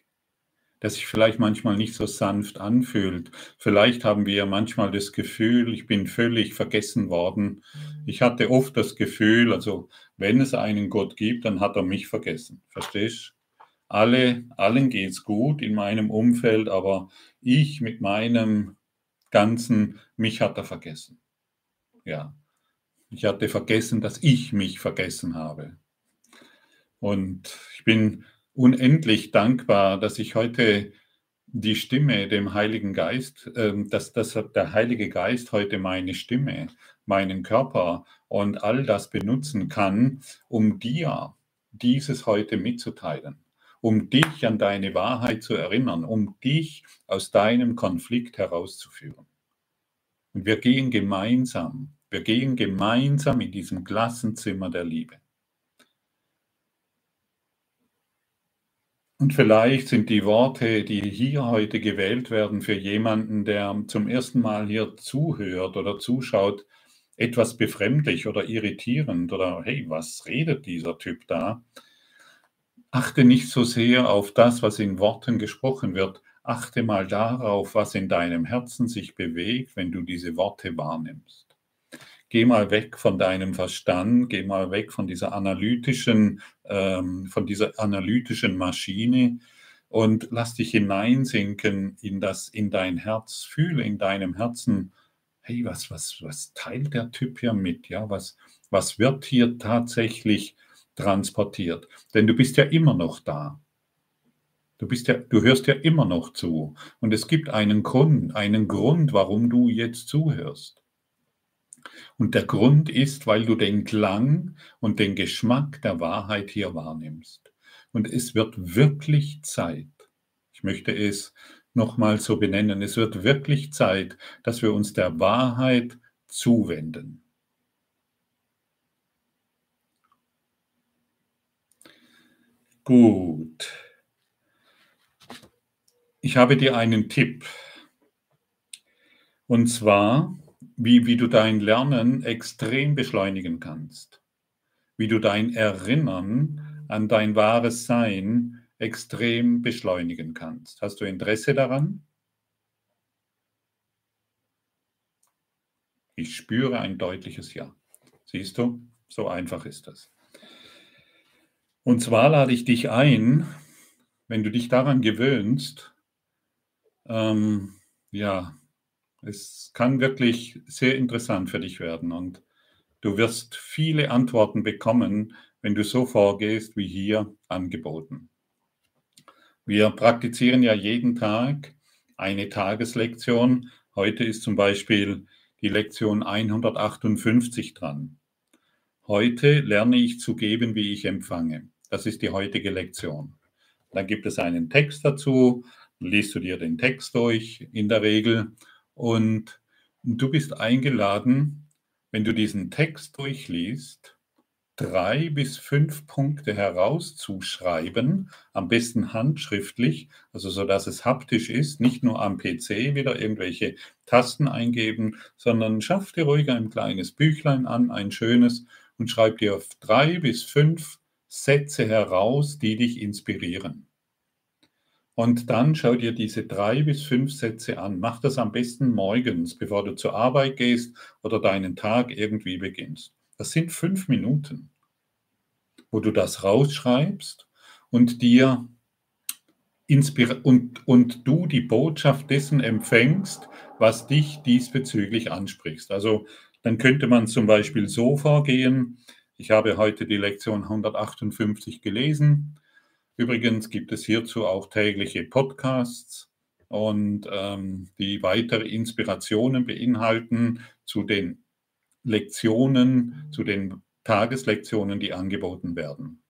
der sich vielleicht manchmal nicht so sanft anfühlt. Vielleicht haben wir manchmal das Gefühl, ich bin völlig vergessen worden. Ich hatte oft das Gefühl, also wenn es einen Gott gibt, dann hat er mich vergessen. Verstehst? Alle, allen geht's gut in meinem Umfeld, aber ich mit meinem Ganzen, mich hat er vergessen. Ja. Ich hatte vergessen, dass ich mich vergessen habe. Und ich bin unendlich dankbar, dass ich heute die Stimme dem Heiligen Geist, ähm, dass, dass der Heilige Geist heute meine Stimme, meinen Körper und all das benutzen kann, um dir dieses heute mitzuteilen, um dich an deine Wahrheit zu erinnern, um dich aus deinem Konflikt herauszuführen. Und wir gehen gemeinsam, wir gehen gemeinsam in diesem Klassenzimmer der Liebe. Und vielleicht sind die Worte, die hier heute gewählt werden, für jemanden, der zum ersten Mal hier zuhört oder zuschaut, etwas befremdlich oder irritierend oder hey, was redet dieser Typ da? Achte nicht so sehr auf das, was in Worten gesprochen wird. Achte mal darauf, was in deinem Herzen sich bewegt, wenn du diese Worte wahrnimmst. Geh mal weg von deinem Verstand, geh mal weg von dieser analytischen, ähm, von dieser analytischen Maschine und lass dich hineinsinken in das, in dein Herz. Fühle in deinem Herzen, hey, was, was, was teilt der Typ hier mit? Ja, was, was wird hier tatsächlich transportiert? Denn du bist ja immer noch da. Du bist ja, du hörst ja immer noch zu. Und es gibt einen Grund, einen Grund, warum du jetzt zuhörst. Und der Grund ist, weil du den Klang und den Geschmack der Wahrheit hier wahrnimmst. Und es wird wirklich Zeit. Ich möchte es nochmal so benennen. Es wird wirklich Zeit, dass wir uns der Wahrheit zuwenden. Gut. Ich habe dir einen Tipp. Und zwar, wie, wie du dein Lernen extrem beschleunigen kannst, wie du dein Erinnern an dein wahres Sein extrem beschleunigen kannst. Hast du Interesse daran? Ich spüre ein deutliches Ja. Siehst du, so einfach ist das. Und zwar lade ich dich ein, wenn du dich daran gewöhnst, ähm, ja, es kann wirklich sehr interessant für dich werden und du wirst viele Antworten bekommen, wenn du so vorgehst wie hier angeboten. Wir praktizieren ja jeden Tag eine Tageslektion. Heute ist zum Beispiel die Lektion 158 dran. Heute lerne ich zu geben, wie ich empfange. Das ist die heutige Lektion. Dann gibt es einen Text dazu, liest du dir den Text durch in der Regel und du bist eingeladen, wenn du diesen Text durchliest, drei bis fünf Punkte herauszuschreiben, am besten handschriftlich, also so dass es haptisch ist, nicht nur am PC wieder irgendwelche Tasten eingeben, sondern schaff dir ruhig ein kleines Büchlein an, ein schönes und schreib dir drei bis fünf Sätze heraus, die dich inspirieren. Und dann schau dir diese drei bis fünf Sätze an. Mach das am besten morgens, bevor du zur Arbeit gehst oder deinen Tag irgendwie beginnst. Das sind fünf Minuten, wo du das rausschreibst und dir und, und du die Botschaft dessen empfängst, was dich diesbezüglich ansprichst. Also dann könnte man zum Beispiel so vorgehen. Ich habe heute die Lektion 158 gelesen Übrigens gibt es hierzu auch tägliche Podcasts und ähm, die weitere Inspirationen beinhalten zu den Lektionen, zu den Tageslektionen, die angeboten werden.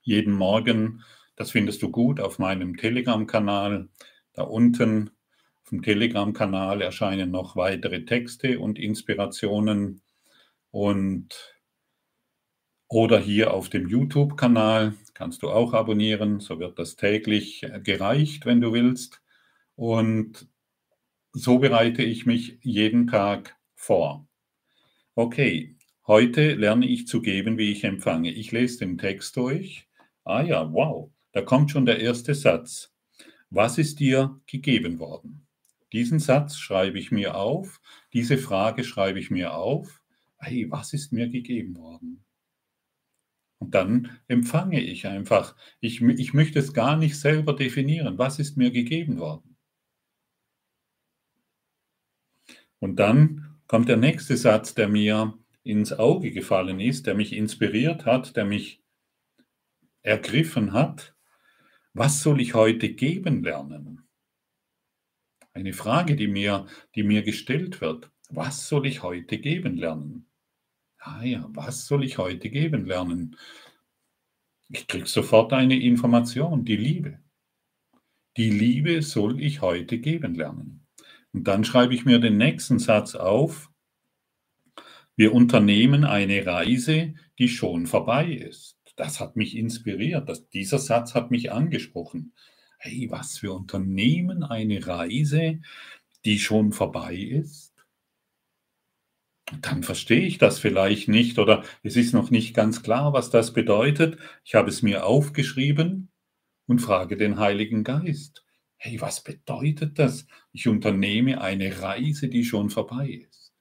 Jeden Morgen, das findest du gut auf meinem Telegram-Kanal. Da unten auf dem Telegram-Kanal erscheinen noch weitere Texte und Inspirationen und oder hier auf dem YouTube-Kanal kannst du auch abonnieren. So wird das täglich äh, gereicht, wenn du willst. Und so bereite ich mich jeden Tag vor. Okay, heute lerne ich zu geben, wie ich empfange. Ich lese den Text durch. Ah ja, wow, da kommt schon der erste Satz. Was ist dir gegeben worden? Diesen Satz schreibe ich mir auf. Diese Frage schreibe ich mir auf. Hey, was ist mir gegeben worden? Und dann empfange ich einfach. Ich, ich möchte es gar nicht selber definieren. Was ist mir gegeben worden? Und dann kommt der nächste Satz, der mir ins Auge gefallen ist, der mich inspiriert hat, der mich ergriffen hat. Was soll ich heute geben lernen? Eine Frage, die mir, die mir gestellt wird. Was soll ich heute geben lernen? Ah ja, was soll ich heute geben lernen? Ich kriege sofort eine Information, die Liebe. Die Liebe soll ich heute geben lernen. Und dann schreibe ich mir den nächsten Satz auf. Wir unternehmen eine Reise, die schon vorbei ist. Das hat mich inspiriert. Das, dieser Satz hat mich angesprochen. Hey, was, wir unternehmen eine Reise, die schon vorbei ist? Dann verstehe ich das vielleicht nicht oder es ist noch nicht ganz klar, was das bedeutet. Ich habe es mir aufgeschrieben und frage den Heiligen Geist. Hey, was bedeutet das? Ich unternehme eine Reise, die schon vorbei ist.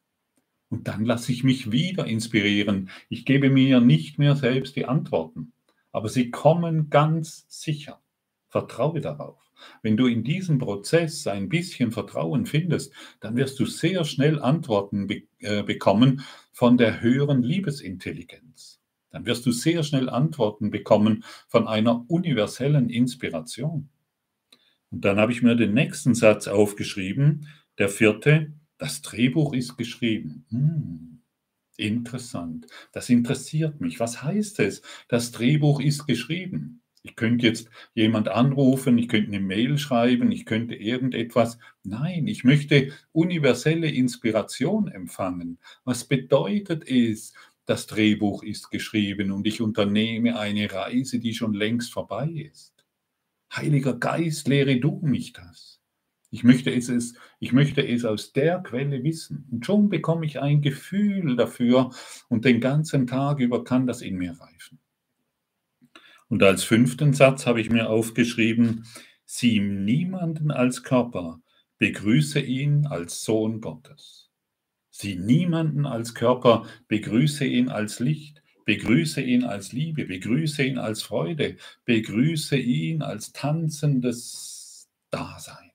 Und dann lasse ich mich wieder inspirieren. Ich gebe mir nicht mehr selbst die Antworten, aber sie kommen ganz sicher. Vertraue darauf. Wenn du in diesem Prozess ein bisschen Vertrauen findest, dann wirst du sehr schnell Antworten be äh, bekommen von der höheren Liebesintelligenz. Dann wirst du sehr schnell Antworten bekommen von einer universellen Inspiration. Und dann habe ich mir den nächsten Satz aufgeschrieben, der vierte, das Drehbuch ist geschrieben. Hm, interessant. Das interessiert mich. Was heißt es? Das Drehbuch ist geschrieben. Ich könnte jetzt jemand anrufen, ich könnte eine Mail schreiben, ich könnte irgendetwas. Nein, ich möchte universelle Inspiration empfangen. Was bedeutet es, das Drehbuch ist geschrieben und ich unternehme eine Reise, die schon längst vorbei ist? Heiliger Geist, lehre du mich das. Ich möchte es, ich möchte es aus der Quelle wissen. Und schon bekomme ich ein Gefühl dafür und den ganzen Tag über kann das in mir reifen. Und als fünften Satz habe ich mir aufgeschrieben, sieh niemanden als Körper, begrüße ihn als Sohn Gottes. Sieh niemanden als Körper, begrüße ihn als Licht, begrüße ihn als Liebe, begrüße ihn als Freude, begrüße ihn als tanzendes Dasein.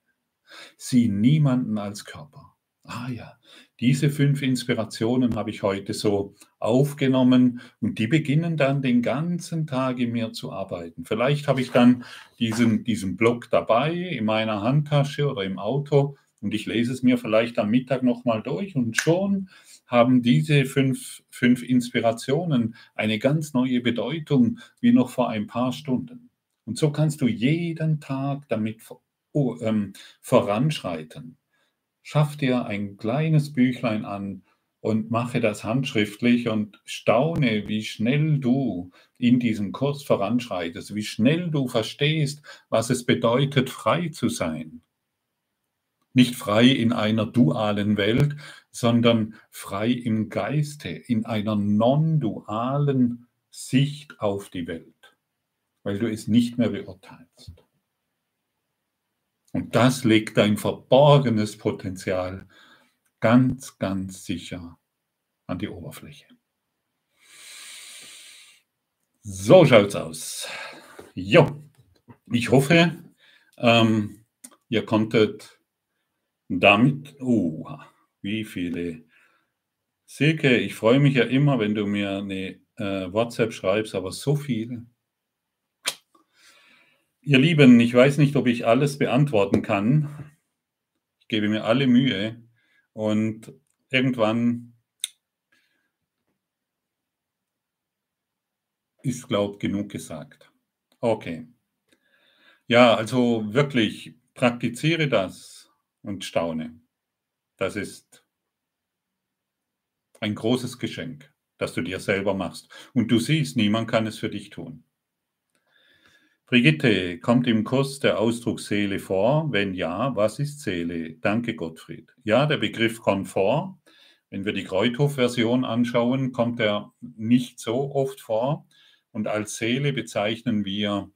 Sieh niemanden als Körper. Ah ja, diese fünf Inspirationen habe ich heute so aufgenommen und die beginnen dann den ganzen Tag in mir zu arbeiten. Vielleicht habe ich dann diesen, diesen Block dabei in meiner Handtasche oder im Auto und ich lese es mir vielleicht am Mittag nochmal durch und schon haben diese fünf, fünf Inspirationen eine ganz neue Bedeutung wie noch vor ein paar Stunden. Und so kannst du jeden Tag damit oh, ähm, voranschreiten. Schaff dir ein kleines Büchlein an und mache das handschriftlich und staune, wie schnell du in diesem Kurs voranschreitest, wie schnell du verstehst, was es bedeutet, frei zu sein. Nicht frei in einer dualen Welt, sondern frei im Geiste, in einer non-dualen Sicht auf die Welt, weil du es nicht mehr beurteilst. Und das legt dein verborgenes Potenzial ganz, ganz sicher an die Oberfläche. So schaut's aus. Jo, ich hoffe, ähm, ihr konntet damit, oh, wie viele. Silke, ich freue mich ja immer, wenn du mir eine äh, WhatsApp schreibst, aber so viele. Ihr Lieben, ich weiß nicht, ob ich alles beantworten kann. Ich gebe mir alle Mühe und irgendwann ist, glaube ich, genug gesagt. Okay. Ja, also wirklich praktiziere das und staune. Das ist ein großes Geschenk, das du dir selber machst. Und du siehst, niemand kann es für dich tun. Brigitte, kommt im Kurs der Ausdruck Seele vor? Wenn ja, was ist Seele? Danke, Gottfried. Ja, der Begriff kommt vor. Wenn wir die Kreuthof-Version anschauen, kommt er nicht so oft vor. Und als Seele bezeichnen wir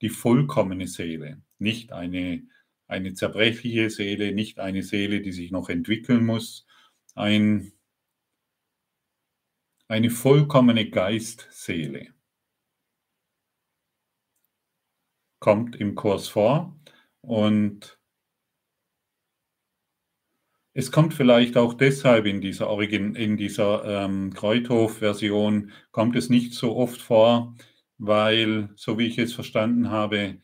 die vollkommene Seele, nicht eine, eine zerbrechliche Seele, nicht eine Seele, die sich noch entwickeln muss, ein, eine vollkommene Geistseele. Kommt im Kurs vor. Und es kommt vielleicht auch deshalb in dieser, Origin, in dieser ähm, Kreuthof-Version, kommt es nicht so oft vor, weil, so wie ich es verstanden habe,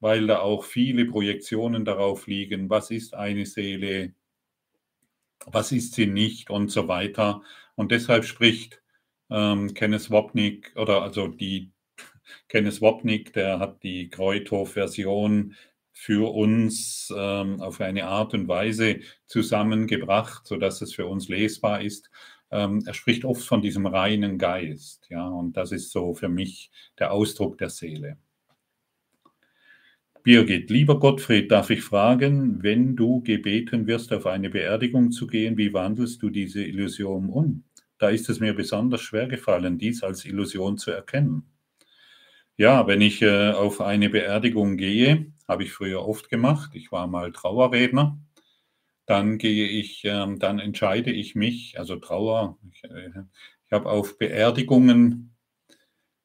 weil da auch viele Projektionen darauf liegen, was ist eine Seele, was ist sie nicht? Und so weiter. Und deshalb spricht ähm, Kenneth Wapnick oder also die Kenneth Wapnick, der hat die Kreuthof-Version für uns ähm, auf eine Art und Weise zusammengebracht, sodass es für uns lesbar ist. Ähm, er spricht oft von diesem reinen Geist, ja, und das ist so für mich der Ausdruck der Seele. Birgit, lieber Gottfried, darf ich fragen, wenn du gebeten wirst, auf eine Beerdigung zu gehen, wie wandelst du diese Illusion um? Da ist es mir besonders schwer gefallen, dies als Illusion zu erkennen. Ja, wenn ich äh, auf eine Beerdigung gehe, habe ich früher oft gemacht. Ich war mal Trauerredner. Dann gehe ich, äh, dann entscheide ich mich, also Trauer. Ich, äh, ich habe auf Beerdigungen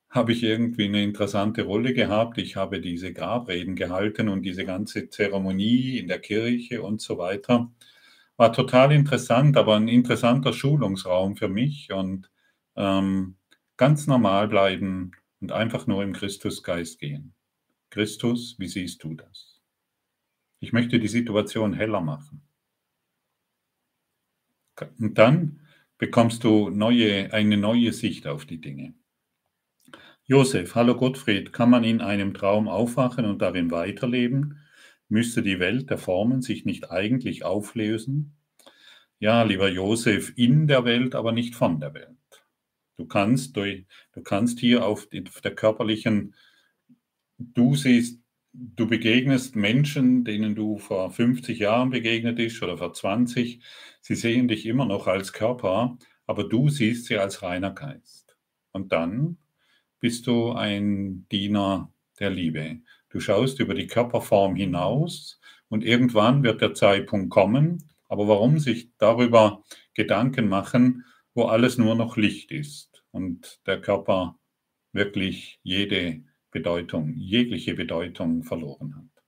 habe ich irgendwie eine interessante Rolle gehabt. Ich habe diese Grabreden gehalten und diese ganze Zeremonie in der Kirche und so weiter. War total interessant, aber ein interessanter Schulungsraum für mich und ähm, ganz normal bleiben, und einfach nur im Christusgeist gehen. Christus, wie siehst du das? Ich möchte die Situation heller machen. Und dann bekommst du neue, eine neue Sicht auf die Dinge. Josef, hallo Gottfried, kann man in einem Traum aufwachen und darin weiterleben? Müsste die Welt der Formen sich nicht eigentlich auflösen? Ja, lieber Josef, in der Welt, aber nicht von der Welt. Du kannst, durch, du kannst hier auf, der körperlichen, du siehst, du begegnest Menschen, denen du vor 50 Jahren begegnet bist oder vor 20. Sie sehen dich immer noch als Körper, aber du siehst sie als reiner Geist. Und dann bist du ein Diener der Liebe. Du schaust über die Körperform hinaus und irgendwann wird der Zeitpunkt kommen. Aber warum sich darüber Gedanken machen, wo alles nur noch Licht ist? und der Körper wirklich jede Bedeutung, jegliche Bedeutung verloren hat.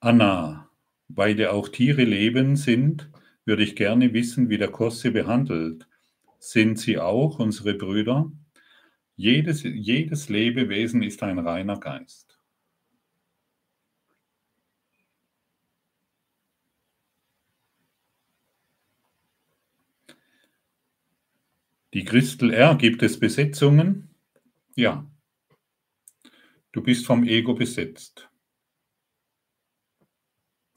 Anna, weil ja auch Tiere Leben sind, würde ich gerne wissen, wie der Kurs sie behandelt. Sind sie auch unsere Brüder? Jedes, jedes Lebewesen ist ein reiner Geist. Die Christel R. Gibt es Besetzungen? Ja. Du bist vom Ego besetzt.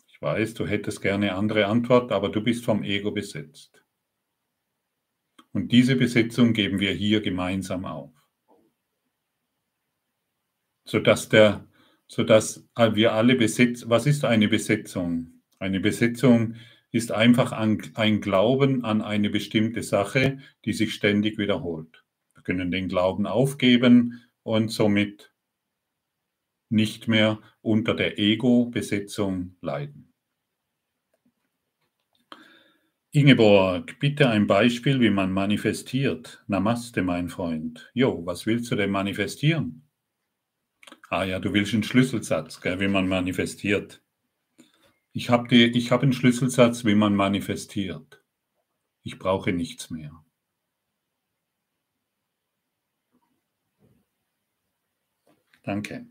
Ich weiß, du hättest gerne andere Antwort, aber du bist vom Ego besetzt. Und diese Besetzung geben wir hier gemeinsam auf. Sodass, der, sodass wir alle besetzen. Was ist eine Besetzung? Eine Besetzung ist, ist einfach ein, Glauben an eine bestimmte Sache, die sich ständig wiederholt. können den Glauben aufgeben und somit nicht mehr unter der Ego-Besetzung leiden. Ingeborg, bitte ein Beispiel, wie man manifestiert. Namaste, mein Freund. Jo, was willst du denn manifestieren? Ah ja, du willst einen Schlüsselsatz, gell, wie man manifestiert. Ich habe hab einen Schlüsselsatz, wie man manifestiert. Ich brauche nichts mehr. Danke.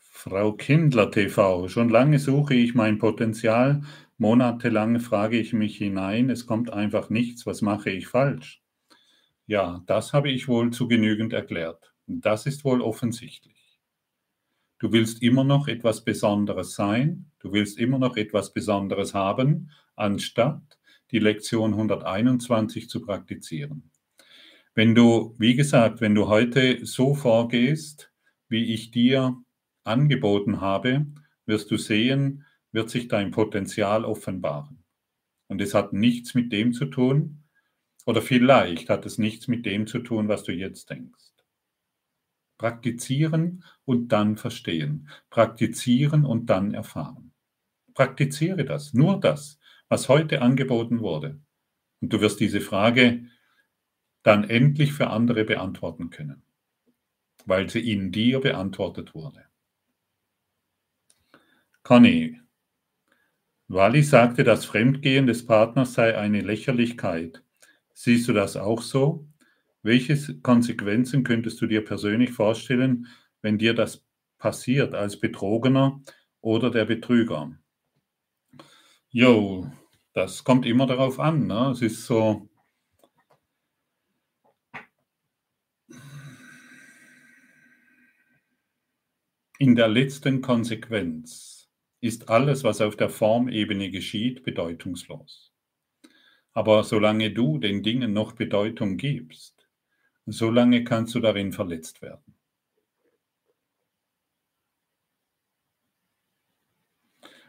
Frau Kindler TV, schon lange suche ich mein Potenzial, monatelang frage ich mich hinein, es kommt einfach nichts, was mache ich falsch? Ja, das habe ich wohl zu genügend erklärt. Das ist wohl offensichtlich. Du willst immer noch etwas Besonderes sein, du willst immer noch etwas Besonderes haben, anstatt die Lektion 121 zu praktizieren. Wenn du, wie gesagt, wenn du heute so vorgehst, wie ich dir angeboten habe, wirst du sehen, wird sich dein Potenzial offenbaren. Und es hat nichts mit dem zu tun, oder vielleicht hat es nichts mit dem zu tun, was du jetzt denkst. Praktizieren und dann verstehen. Praktizieren und dann erfahren. Praktiziere das, nur das, was heute angeboten wurde. Und du wirst diese Frage dann endlich für andere beantworten können, weil sie in dir beantwortet wurde. Conny. Wally sagte, das Fremdgehen des Partners sei eine Lächerlichkeit. Siehst du das auch so? Welche Konsequenzen könntest du dir persönlich vorstellen, wenn dir das passiert als Betrogener oder der Betrüger? Jo, das kommt immer darauf an. Ne? Es ist so. In der letzten Konsequenz ist alles, was auf der Formebene geschieht, bedeutungslos. Aber solange du den Dingen noch Bedeutung gibst, solange kannst du darin verletzt werden.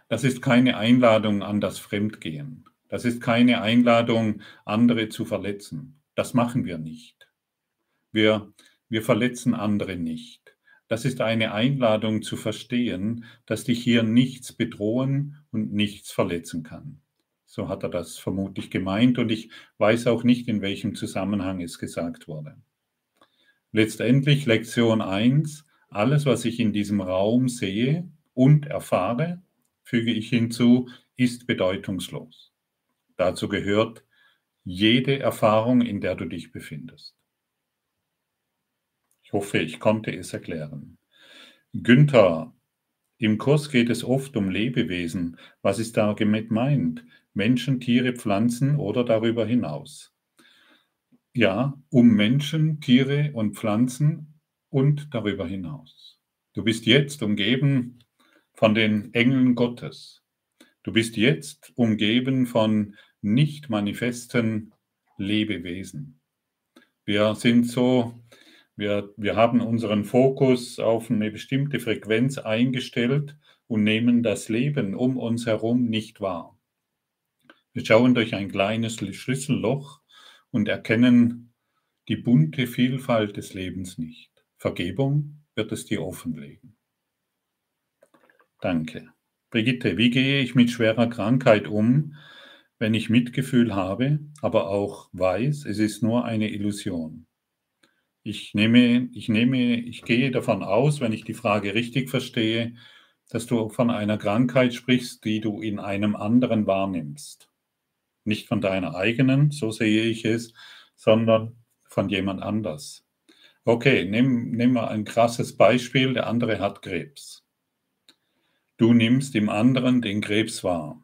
Das ist keine Einladung an das Fremdgehen. Das ist keine Einladung, andere zu verletzen. Das machen wir nicht. Wir, wir verletzen andere nicht. Das ist eine Einladung zu verstehen, dass dich hier nichts bedrohen und nichts verletzen kann. So hat er das vermutlich gemeint und ich weiß auch nicht, in welchem Zusammenhang es gesagt wurde. Letztendlich Lektion 1, alles, was ich in diesem Raum sehe und erfahre, füge ich hinzu, ist bedeutungslos. Dazu gehört jede Erfahrung, in der du dich befindest. Ich hoffe, ich konnte es erklären. Günther, im Kurs geht es oft um Lebewesen. Was ist da gemeint? Menschen, Tiere, Pflanzen oder darüber hinaus? Ja, um Menschen, Tiere und Pflanzen und darüber hinaus. Du bist jetzt umgeben von den Engeln Gottes. Du bist jetzt umgeben von nicht manifesten Lebewesen. Wir sind so wir, wir haben unseren Fokus auf eine bestimmte Frequenz eingestellt und nehmen das Leben um uns herum nicht wahr. Wir schauen durch ein kleines Schlüsselloch und erkennen die bunte Vielfalt des Lebens nicht. Vergebung wird es dir offenlegen. Danke. Brigitte, wie gehe ich mit schwerer Krankheit um, wenn ich Mitgefühl habe, aber auch weiß, es ist nur eine Illusion? Ich nehme, ich nehme, ich gehe davon aus, wenn ich die Frage richtig verstehe, dass du von einer Krankheit sprichst, die du in einem anderen wahrnimmst. Nicht von deiner eigenen, so sehe ich es, sondern von jemand anders. Okay, nimm, nimm mal ein krasses Beispiel. Der andere hat Krebs. Du nimmst im anderen den Krebs wahr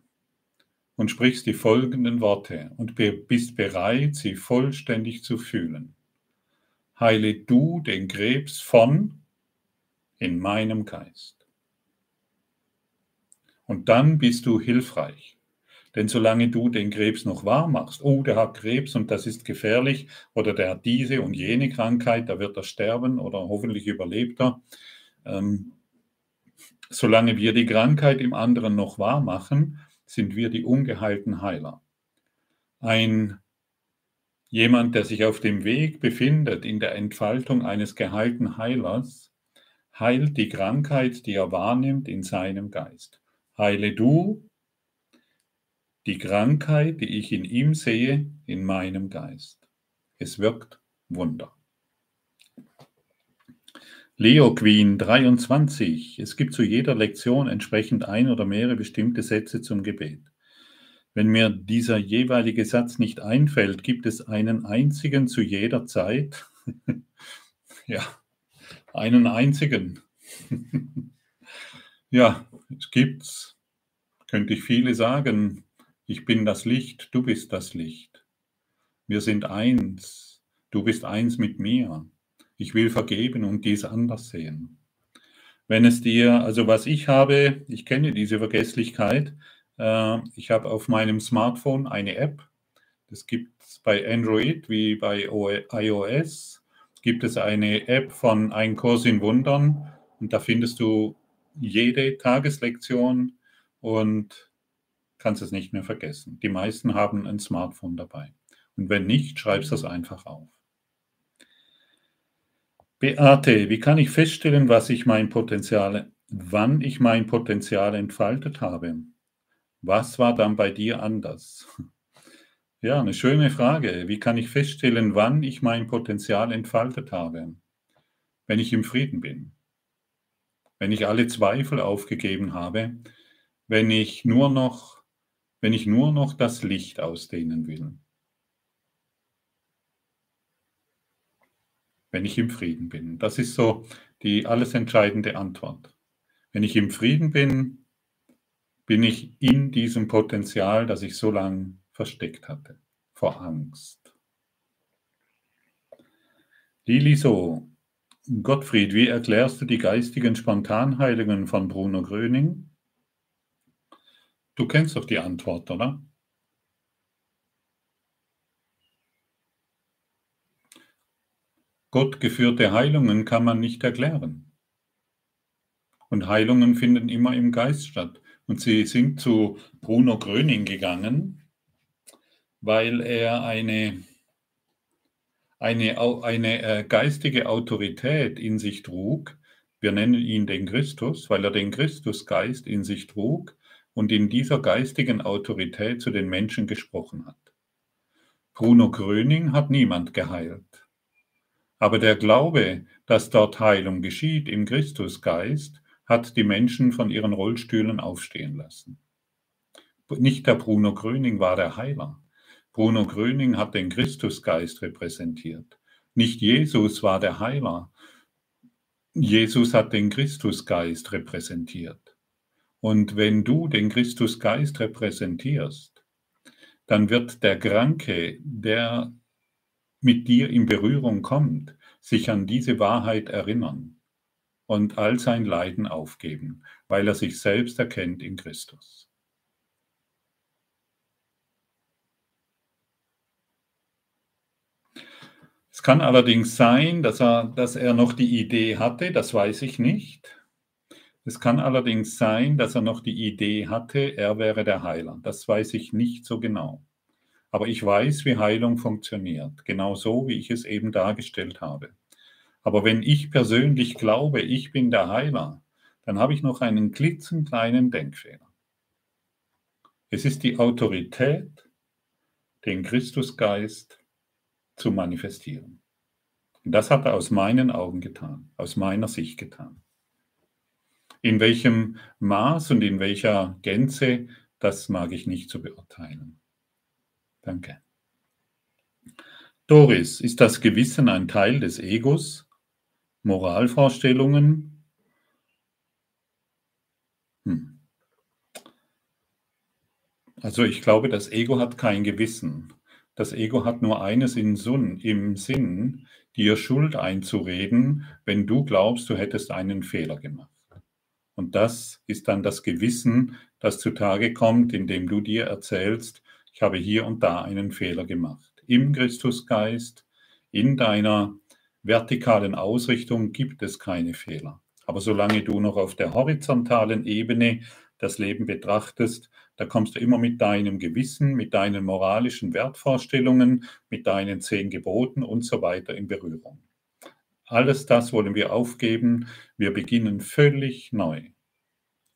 und sprichst die folgenden Worte und bist bereit, sie vollständig zu fühlen heile du den Krebs von in meinem Geist. Und dann bist du hilfreich. Denn solange du den Krebs noch wahr machst, oh, der hat Krebs und das ist gefährlich, oder der hat diese und jene Krankheit, da wird er sterben oder hoffentlich überlebt er. Ähm, solange wir die Krankheit im anderen noch wahr machen, sind wir die ungeheilten Heiler. Ein Jemand, der sich auf dem Weg befindet in der Entfaltung eines geheilten Heilers, heilt die Krankheit, die er wahrnimmt, in seinem Geist. Heile du die Krankheit, die ich in ihm sehe, in meinem Geist. Es wirkt Wunder. Leo Queen 23. Es gibt zu jeder Lektion entsprechend ein oder mehrere bestimmte Sätze zum Gebet. Wenn mir dieser jeweilige Satz nicht einfällt, gibt es einen einzigen zu jeder Zeit. ja, einen einzigen. ja, es gibt's. Könnte ich viele sagen. Ich bin das Licht, du bist das Licht. Wir sind eins. Du bist eins mit mir. Ich will vergeben und dies anders sehen. Wenn es dir, also was ich habe, ich kenne diese Vergesslichkeit, äh, ich habe auf meinem Smartphone eine App, das gibt es bei Android wie bei iOS, gibt es eine App von Ein Kurs in Wundern und da findest du jede Tageslektion und kannst es nicht mehr vergessen. Die meisten haben ein Smartphone dabei. Und wenn nicht, schreibst das einfach auf. Beate, wie kann ich feststellen, was ich mein Potenzial, wann ich mein Potenzial entfaltet habe? Was war dann bei dir anders? Ja, eine schöne Frage. Wie kann ich feststellen, wann ich mein Potenzial entfaltet habe? Wenn ich im Frieden bin. Wenn ich alle Zweifel aufgegeben habe. Wenn ich nur noch wenn ich nur noch das Licht ausdehnen will. Wenn ich im Frieden bin. Das ist so die alles entscheidende Antwort. Wenn ich im Frieden bin, bin ich in diesem Potenzial, das ich so lange versteckt hatte, vor Angst. Lili so, Gottfried, wie erklärst du die geistigen Spontanheilungen von Bruno Gröning? Du kennst doch die Antwort, oder? Gott geführte Heilungen kann man nicht erklären. Und Heilungen finden immer im Geist statt. Und sie sind zu Bruno Gröning gegangen, weil er eine, eine, eine äh, geistige Autorität in sich trug. Wir nennen ihn den Christus, weil er den Christusgeist in sich trug und in dieser geistigen Autorität zu den Menschen gesprochen hat. Bruno Gröning hat niemand geheilt. Aber der Glaube, dass dort Heilung geschieht im Christusgeist, hat die Menschen von ihren Rollstühlen aufstehen lassen. Nicht der Bruno Gröning war der Heiler. Bruno Gröning hat den Christusgeist repräsentiert. Nicht Jesus war der Heiler. Jesus hat den Christusgeist repräsentiert. Und wenn du den Christusgeist repräsentierst, dann wird der Kranke, der mit dir in Berührung kommt, sich an diese Wahrheit erinnern und all sein Leiden aufgeben, weil er sich selbst erkennt in Christus. Es kann allerdings sein, dass er, dass er noch die Idee hatte, das weiß ich nicht, es kann allerdings sein, dass er noch die Idee hatte, er wäre der Heiler. Das weiß ich nicht so genau. Aber ich weiß, wie Heilung funktioniert, genau so, wie ich es eben dargestellt habe. Aber wenn ich persönlich glaube, ich bin der Heiler, dann habe ich noch einen klitzekleinen Denkfehler. Es ist die Autorität, den Christusgeist zu manifestieren. Und das hat er aus meinen Augen getan, aus meiner Sicht getan. In welchem Maß und in welcher Gänze, das mag ich nicht zu beurteilen. Danke. Doris, ist das Gewissen ein Teil des Egos? Moralvorstellungen? Hm. Also ich glaube, das Ego hat kein Gewissen. Das Ego hat nur eines im Sinn, dir Schuld einzureden, wenn du glaubst, du hättest einen Fehler gemacht. Und das ist dann das Gewissen, das zutage kommt, indem du dir erzählst, ich habe hier und da einen Fehler gemacht. Im Christusgeist, in deiner vertikalen Ausrichtung gibt es keine Fehler. Aber solange du noch auf der horizontalen Ebene das Leben betrachtest, da kommst du immer mit deinem Gewissen, mit deinen moralischen Wertvorstellungen, mit deinen zehn Geboten und so weiter in Berührung. Alles das wollen wir aufgeben. Wir beginnen völlig neu.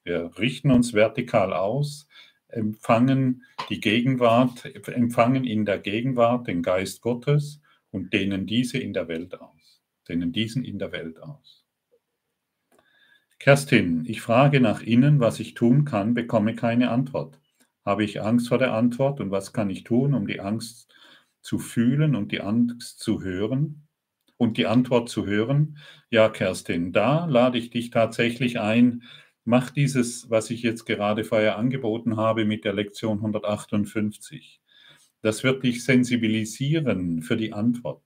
Wir richten uns vertikal aus, empfangen die Gegenwart, empfangen in der Gegenwart den Geist Gottes und dehnen diese in der Welt aus. Dehnen diesen in der Welt aus. Kerstin, ich frage nach innen, was ich tun kann, bekomme keine Antwort. Habe ich Angst vor der Antwort und was kann ich tun, um die Angst zu fühlen und die Angst zu hören und die Antwort zu hören? Ja, Kerstin, da lade ich dich tatsächlich ein, mach dieses, was ich jetzt gerade vorher angeboten habe mit der Lektion 158. Das wird dich sensibilisieren für die Antwort.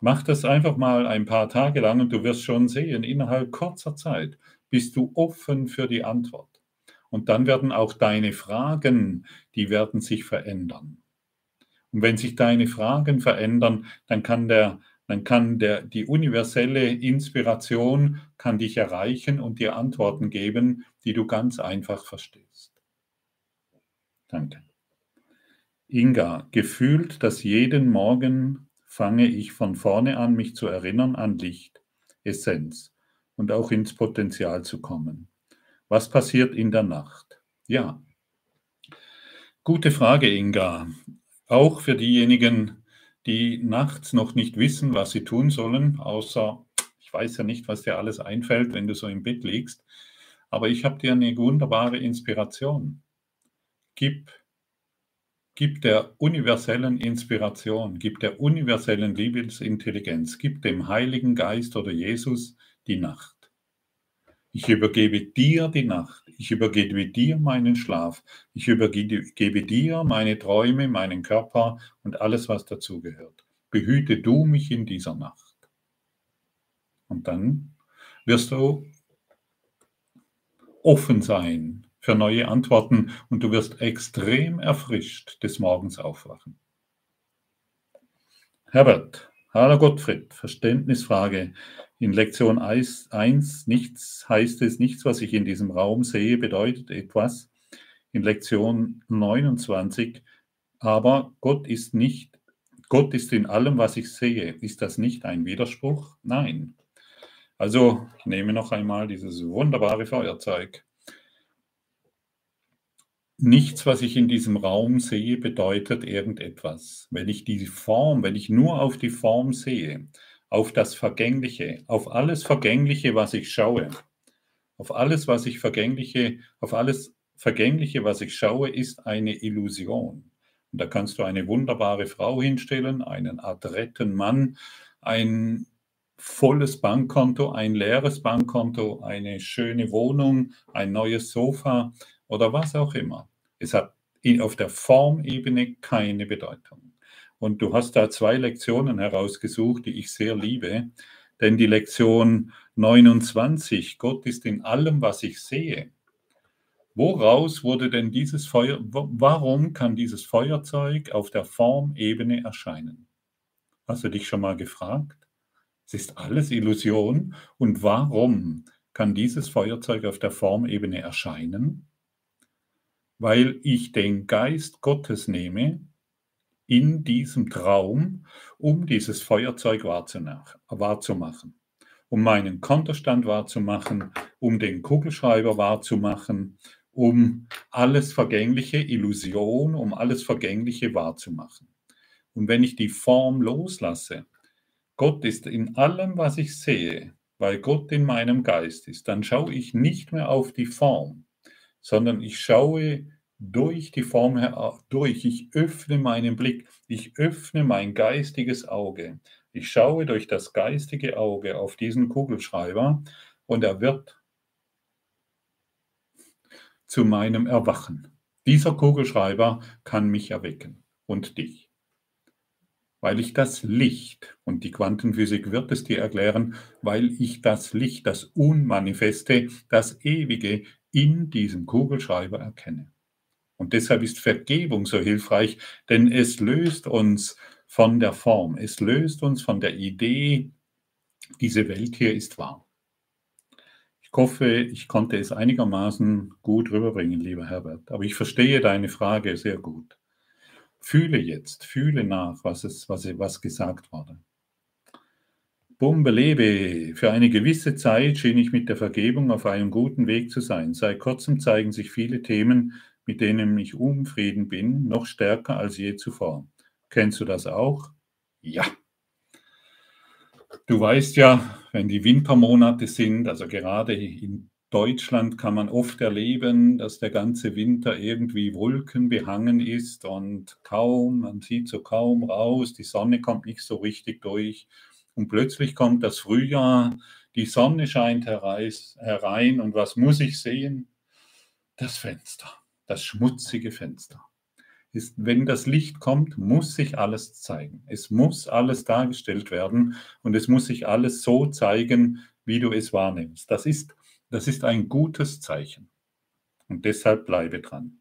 Mach das einfach mal ein paar Tage lang und du wirst schon sehen, innerhalb kurzer Zeit bist du offen für die Antwort. Und dann werden auch deine Fragen, die werden sich verändern. Und wenn sich deine Fragen verändern, dann kann der dann kann der, die universelle Inspiration kann dich erreichen und dir Antworten geben, die du ganz einfach verstehst. Danke. Inga, gefühlt, dass jeden Morgen fange ich von vorne an, mich zu erinnern an Licht, Essenz und auch ins Potenzial zu kommen. Was passiert in der Nacht? Ja. Gute Frage, Inga. Auch für diejenigen, die nachts noch nicht wissen, was sie tun sollen, außer, ich weiß ja nicht, was dir alles einfällt, wenn du so im Bett liegst, aber ich habe dir eine wunderbare Inspiration. Gib Gib der universellen Inspiration, gib der universellen Liebesintelligenz, gib dem Heiligen Geist oder Jesus die Nacht. Ich übergebe dir die Nacht, ich übergebe dir meinen Schlaf, ich übergebe dir meine Träume, meinen Körper und alles, was dazugehört. Behüte du mich in dieser Nacht. Und dann wirst du offen sein für neue Antworten und du wirst extrem erfrischt des Morgens aufwachen. Herbert, hallo Gottfried, Verständnisfrage. In Lektion 1, nichts heißt es, nichts, was ich in diesem Raum sehe, bedeutet etwas. In Lektion 29, aber Gott ist nicht, Gott ist in allem, was ich sehe. Ist das nicht ein Widerspruch? Nein. Also, ich nehme noch einmal dieses wunderbare Feuerzeug. Nichts, was ich in diesem Raum sehe, bedeutet irgendetwas. Wenn ich die Form, wenn ich nur auf die Form sehe, auf das Vergängliche, auf alles Vergängliche, was ich schaue, auf alles, was ich Vergängliche, auf alles Vergängliche, was ich schaue, ist eine Illusion. Und da kannst du eine wunderbare Frau hinstellen, einen adretten Mann, ein volles Bankkonto, ein leeres Bankkonto, eine schöne Wohnung, ein neues Sofa oder was auch immer. Es hat auf der Formebene keine Bedeutung. Und du hast da zwei Lektionen herausgesucht, die ich sehr liebe. Denn die Lektion 29, Gott ist in allem, was ich sehe. Woraus wurde denn dieses Feuer, warum kann dieses Feuerzeug auf der Formebene erscheinen? Hast du dich schon mal gefragt? Es ist alles Illusion. Und warum kann dieses Feuerzeug auf der Formebene erscheinen? Weil ich den Geist Gottes nehme in diesem Traum, um dieses Feuerzeug wahrzumachen, um meinen Kontostand wahrzumachen, um den Kugelschreiber wahrzumachen, um alles Vergängliche, Illusion, um alles Vergängliche wahrzumachen. Und wenn ich die Form loslasse, Gott ist in allem, was ich sehe, weil Gott in meinem Geist ist, dann schaue ich nicht mehr auf die Form, sondern ich schaue durch die Form durch. Ich öffne meinen Blick, ich öffne mein geistiges Auge. Ich schaue durch das geistige Auge auf diesen Kugelschreiber und er wird zu meinem Erwachen. Dieser Kugelschreiber kann mich erwecken und dich. Weil ich das Licht, und die Quantenphysik wird es dir erklären, weil ich das Licht, das Unmanifeste, das Ewige in diesem Kugelschreiber erkenne. Und deshalb ist Vergebung so hilfreich, denn es löst uns von der Form, es löst uns von der Idee, diese Welt hier ist wahr. Ich hoffe, ich konnte es einigermaßen gut rüberbringen, lieber Herbert. Aber ich verstehe deine Frage sehr gut. Fühle jetzt, fühle nach, was, es, was, was gesagt wurde. Bumbelebe, für eine gewisse Zeit schien ich mit der Vergebung auf einem guten Weg zu sein. Seit kurzem zeigen sich viele Themen, mit denen ich unfrieden bin, noch stärker als je zuvor. Kennst du das auch? Ja. Du weißt ja, wenn die Wintermonate sind, also gerade in Deutschland kann man oft erleben, dass der ganze Winter irgendwie wolkenbehangen ist und kaum, man sieht so kaum raus, die Sonne kommt nicht so richtig durch und plötzlich kommt das Frühjahr, die Sonne scheint herein und was muss ich sehen? Das Fenster, das schmutzige Fenster. Ist, wenn das Licht kommt, muss sich alles zeigen. Es muss alles dargestellt werden und es muss sich alles so zeigen, wie du es wahrnimmst. Das ist das ist ein gutes Zeichen. Und deshalb bleibe dran.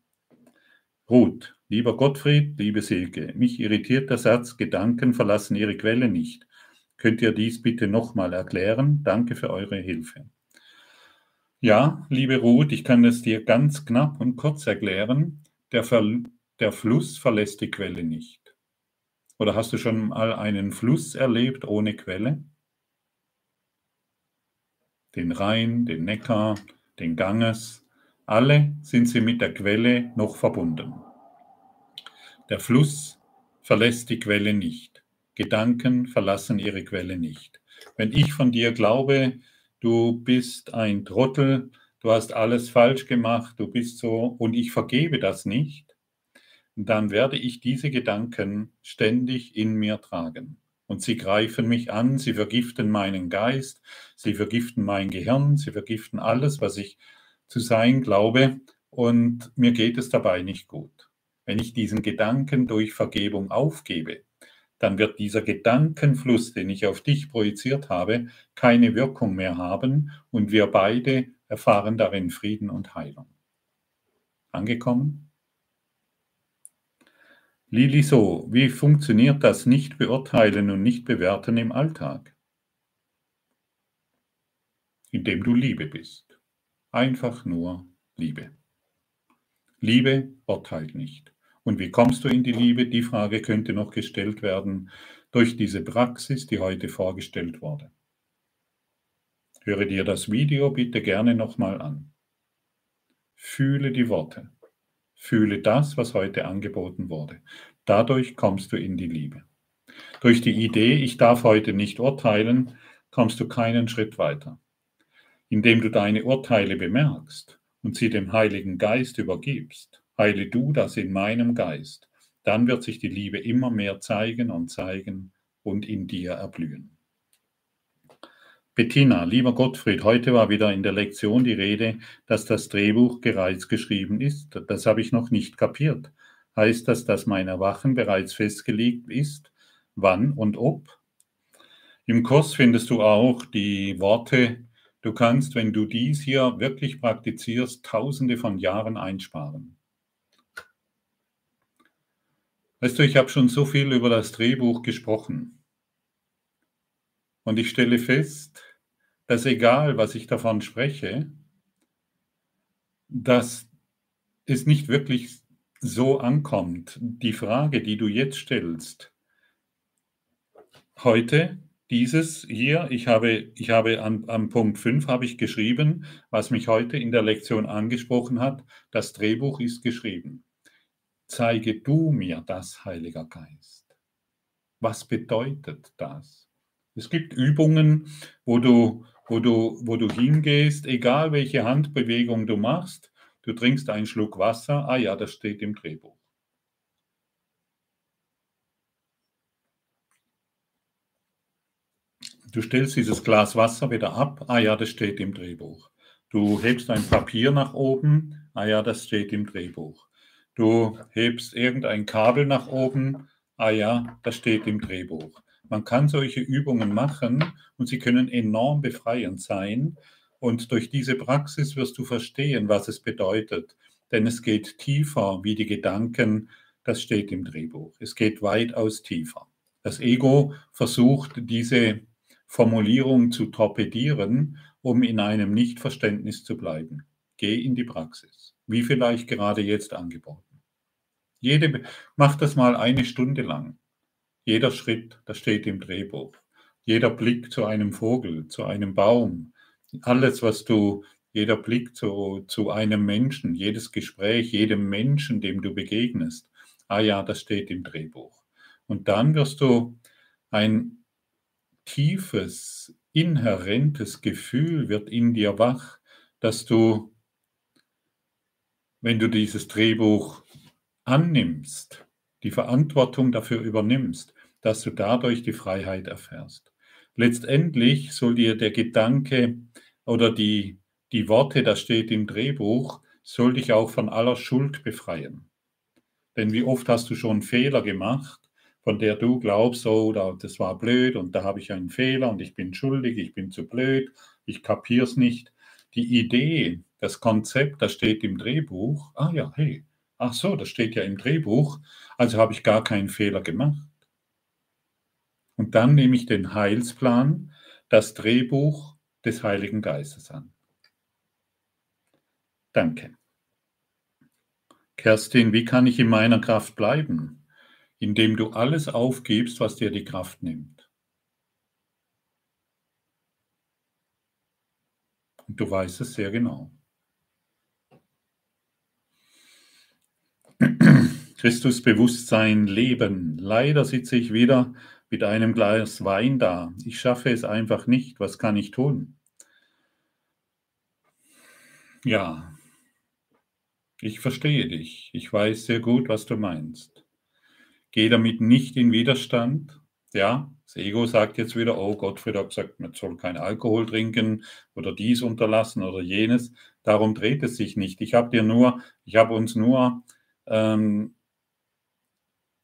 Ruth, lieber Gottfried, liebe Silke, mich irritiert der Satz, Gedanken verlassen ihre Quelle nicht. Könnt ihr dies bitte nochmal erklären? Danke für eure Hilfe. Ja, liebe Ruth, ich kann es dir ganz knapp und kurz erklären. Der, Ver der Fluss verlässt die Quelle nicht. Oder hast du schon mal einen Fluss erlebt ohne Quelle? den Rhein, den Neckar, den Ganges, alle sind sie mit der Quelle noch verbunden. Der Fluss verlässt die Quelle nicht. Gedanken verlassen ihre Quelle nicht. Wenn ich von dir glaube, du bist ein Trottel, du hast alles falsch gemacht, du bist so und ich vergebe das nicht, dann werde ich diese Gedanken ständig in mir tragen. Und sie greifen mich an, sie vergiften meinen Geist, sie vergiften mein Gehirn, sie vergiften alles, was ich zu sein glaube. Und mir geht es dabei nicht gut. Wenn ich diesen Gedanken durch Vergebung aufgebe, dann wird dieser Gedankenfluss, den ich auf dich projiziert habe, keine Wirkung mehr haben und wir beide erfahren darin Frieden und Heilung. Angekommen? Lili so, wie funktioniert das Nicht-Beurteilen und Nicht-Bewerten im Alltag? Indem du Liebe bist. Einfach nur Liebe. Liebe urteilt nicht. Und wie kommst du in die Liebe? Die Frage könnte noch gestellt werden durch diese Praxis, die heute vorgestellt wurde. Höre dir das Video bitte gerne nochmal an. Fühle die Worte. Fühle das, was heute angeboten wurde. Dadurch kommst du in die Liebe. Durch die Idee, ich darf heute nicht urteilen, kommst du keinen Schritt weiter. Indem du deine Urteile bemerkst und sie dem Heiligen Geist übergibst, heile du das in meinem Geist, dann wird sich die Liebe immer mehr zeigen und zeigen und in dir erblühen. Bettina, lieber Gottfried, heute war wieder in der Lektion die Rede, dass das Drehbuch bereits geschrieben ist. Das habe ich noch nicht kapiert. Heißt das, dass mein Erwachen bereits festgelegt ist? Wann und ob? Im Kurs findest du auch die Worte, du kannst, wenn du dies hier wirklich praktizierst, tausende von Jahren einsparen. Weißt du, ich habe schon so viel über das Drehbuch gesprochen. Und ich stelle fest, dass egal, was ich davon spreche, dass es nicht wirklich so ankommt. Die Frage, die du jetzt stellst, heute, dieses hier, ich habe, ich habe an, am Punkt 5 habe ich geschrieben, was mich heute in der Lektion angesprochen hat, das Drehbuch ist geschrieben. Zeige du mir das, Heiliger Geist. Was bedeutet das? Es gibt Übungen, wo du, wo du, wo du hingehst, egal welche Handbewegung du machst, du trinkst einen Schluck Wasser, ah ja, das steht im Drehbuch. Du stellst dieses Glas Wasser wieder ab, ah ja, das steht im Drehbuch. Du hebst ein Papier nach oben, ah ja, das steht im Drehbuch. Du hebst irgendein Kabel nach oben, ah ja, das steht im Drehbuch. Man kann solche Übungen machen und sie können enorm befreiend sein. Und durch diese Praxis wirst du verstehen, was es bedeutet. Denn es geht tiefer wie die Gedanken, das steht im Drehbuch. Es geht weitaus tiefer. Das Ego versucht, diese Formulierung zu torpedieren, um in einem Nichtverständnis zu bleiben. Geh in die Praxis, wie vielleicht gerade jetzt angeboten. Jede, mach das mal eine Stunde lang. Jeder Schritt, das steht im Drehbuch. Jeder Blick zu einem Vogel, zu einem Baum, alles, was du, jeder Blick zu, zu einem Menschen, jedes Gespräch, jedem Menschen, dem du begegnest. Ah ja, das steht im Drehbuch. Und dann wirst du ein tiefes, inhärentes Gefühl wird in dir wach, dass du, wenn du dieses Drehbuch annimmst, die Verantwortung dafür übernimmst, dass du dadurch die Freiheit erfährst. Letztendlich soll dir der Gedanke oder die, die Worte, das steht im Drehbuch, soll dich auch von aller Schuld befreien. Denn wie oft hast du schon Fehler gemacht, von der du glaubst, oh, das war blöd und da habe ich einen Fehler und ich bin schuldig, ich bin zu blöd, ich kapiere es nicht. Die Idee, das Konzept, das steht im Drehbuch. Ah ja, hey, ach so, das steht ja im Drehbuch, also habe ich gar keinen Fehler gemacht. Und dann nehme ich den Heilsplan, das Drehbuch des Heiligen Geistes an. Danke. Kerstin, wie kann ich in meiner Kraft bleiben? Indem du alles aufgibst, was dir die Kraft nimmt. Und du weißt es sehr genau. Christus Bewusstsein leben. Leider sitze ich wieder mit einem Glas Wein da. Ich schaffe es einfach nicht. Was kann ich tun? Ja, ich verstehe dich. Ich weiß sehr gut, was du meinst. Geh damit nicht in Widerstand. Ja, das Ego sagt jetzt wieder, oh, Gottfried hat gesagt, man soll keinen Alkohol trinken oder dies unterlassen oder jenes. Darum dreht es sich nicht. Ich habe dir nur, ich habe uns nur ähm,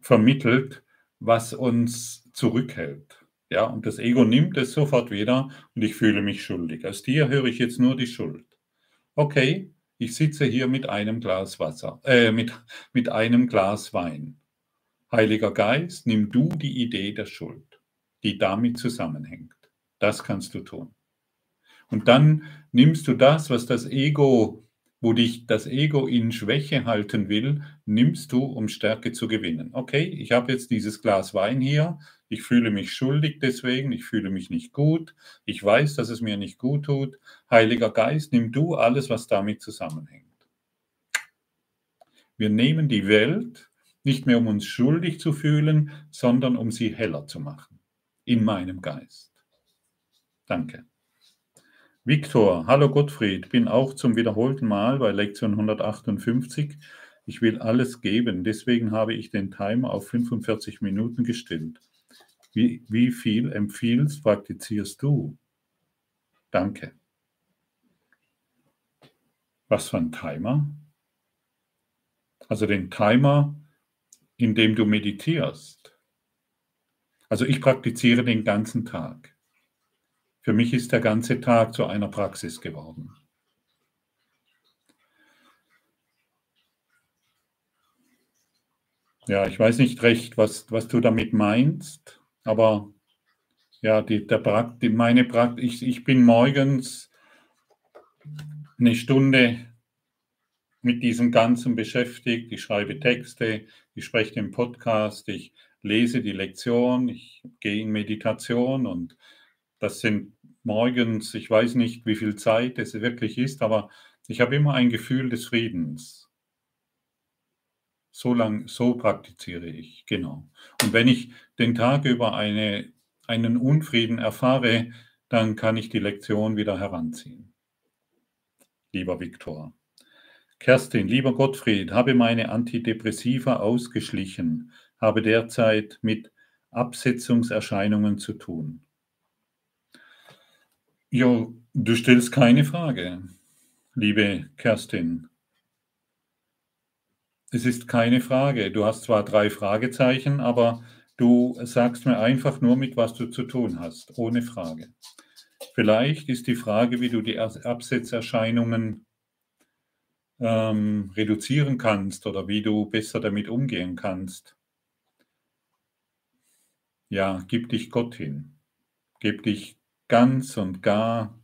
vermittelt, was uns zurückhält. Ja, und das Ego nimmt es sofort wieder und ich fühle mich schuldig. Aus dir höre ich jetzt nur die Schuld. Okay, ich sitze hier mit einem Glas Wasser, äh, mit, mit einem Glas Wein. Heiliger Geist, nimm du die Idee der Schuld, die damit zusammenhängt. Das kannst du tun. Und dann nimmst du das, was das Ego wo dich das Ego in Schwäche halten will, nimmst du, um Stärke zu gewinnen. Okay, ich habe jetzt dieses Glas Wein hier, ich fühle mich schuldig deswegen, ich fühle mich nicht gut, ich weiß, dass es mir nicht gut tut. Heiliger Geist, nimm du alles, was damit zusammenhängt. Wir nehmen die Welt nicht mehr, um uns schuldig zu fühlen, sondern um sie heller zu machen. In meinem Geist. Danke. Viktor, hallo Gottfried, bin auch zum wiederholten Mal bei Lektion 158. Ich will alles geben, deswegen habe ich den Timer auf 45 Minuten gestellt. Wie, wie viel empfiehlst, praktizierst du? Danke. Was für ein Timer? Also den Timer, in dem du meditierst. Also ich praktiziere den ganzen Tag. Für mich ist der ganze Tag zu einer Praxis geworden. Ja, ich weiß nicht recht, was, was du damit meinst, aber ja, die, der Prakt, meine Prakt, ich, ich bin morgens eine Stunde mit diesem Ganzen beschäftigt. Ich schreibe Texte, ich spreche den Podcast, ich lese die Lektion, ich gehe in Meditation und das sind morgens, ich weiß nicht, wie viel Zeit es wirklich ist, aber ich habe immer ein Gefühl des Friedens. So lang, so praktiziere ich, genau. Und wenn ich den Tag über eine, einen Unfrieden erfahre, dann kann ich die Lektion wieder heranziehen. Lieber Viktor. Kerstin, lieber Gottfried, habe meine Antidepressiva ausgeschlichen, habe derzeit mit Absetzungserscheinungen zu tun. Ja, du stellst keine Frage, liebe Kerstin. Es ist keine Frage. Du hast zwar drei Fragezeichen, aber du sagst mir einfach nur, mit was du zu tun hast, ohne Frage. Vielleicht ist die Frage, wie du die Absetzerscheinungen ähm, reduzieren kannst oder wie du besser damit umgehen kannst. Ja, gib dich Gott hin. Gib dich ganz und gar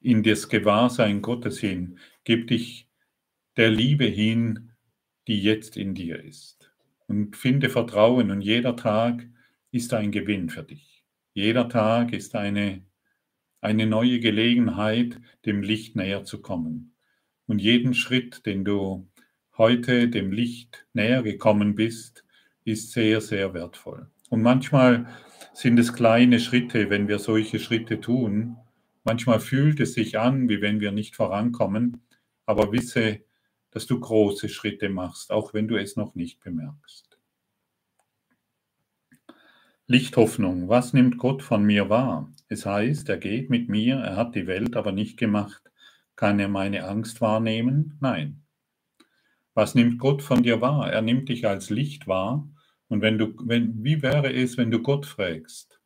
in das Gewahrsein Gottes hin. Gib dich der Liebe hin, die jetzt in dir ist. Und finde Vertrauen und jeder Tag ist ein Gewinn für dich. Jeder Tag ist eine, eine neue Gelegenheit, dem Licht näher zu kommen. Und jeden Schritt, den du heute dem Licht näher gekommen bist, ist sehr, sehr wertvoll. Und manchmal sind es kleine Schritte, wenn wir solche Schritte tun. Manchmal fühlt es sich an, wie wenn wir nicht vorankommen, aber wisse, dass du große Schritte machst, auch wenn du es noch nicht bemerkst. Lichthoffnung, was nimmt Gott von mir wahr? Es heißt, er geht mit mir, er hat die Welt aber nicht gemacht. Kann er meine Angst wahrnehmen? Nein. Was nimmt Gott von dir wahr? Er nimmt dich als Licht wahr. Und wenn du, wenn, wie wäre es, wenn du Gott fragst,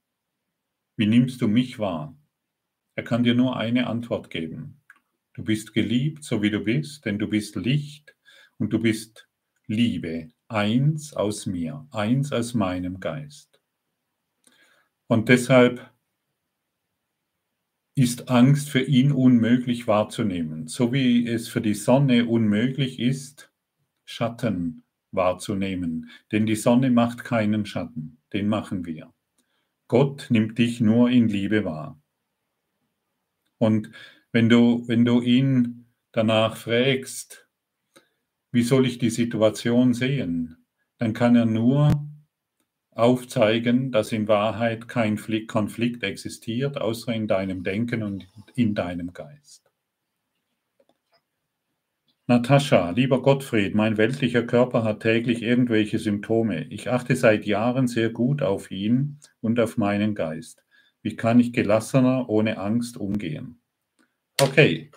wie nimmst du mich wahr? Er kann dir nur eine Antwort geben. Du bist geliebt, so wie du bist, denn du bist Licht und du bist Liebe, eins aus mir, eins aus meinem Geist. Und deshalb ist Angst für ihn unmöglich wahrzunehmen, so wie es für die Sonne unmöglich ist, Schatten wahrzunehmen. Denn die Sonne macht keinen Schatten, den machen wir. Gott nimmt dich nur in Liebe wahr. Und wenn du, wenn du ihn danach fragst, wie soll ich die Situation sehen, dann kann er nur aufzeigen, dass in Wahrheit kein Konflikt existiert, außer in deinem Denken und in deinem Geist. Natascha, lieber Gottfried, mein weltlicher Körper hat täglich irgendwelche Symptome. Ich achte seit Jahren sehr gut auf ihn und auf meinen Geist. Wie kann ich gelassener, ohne Angst umgehen? Okay,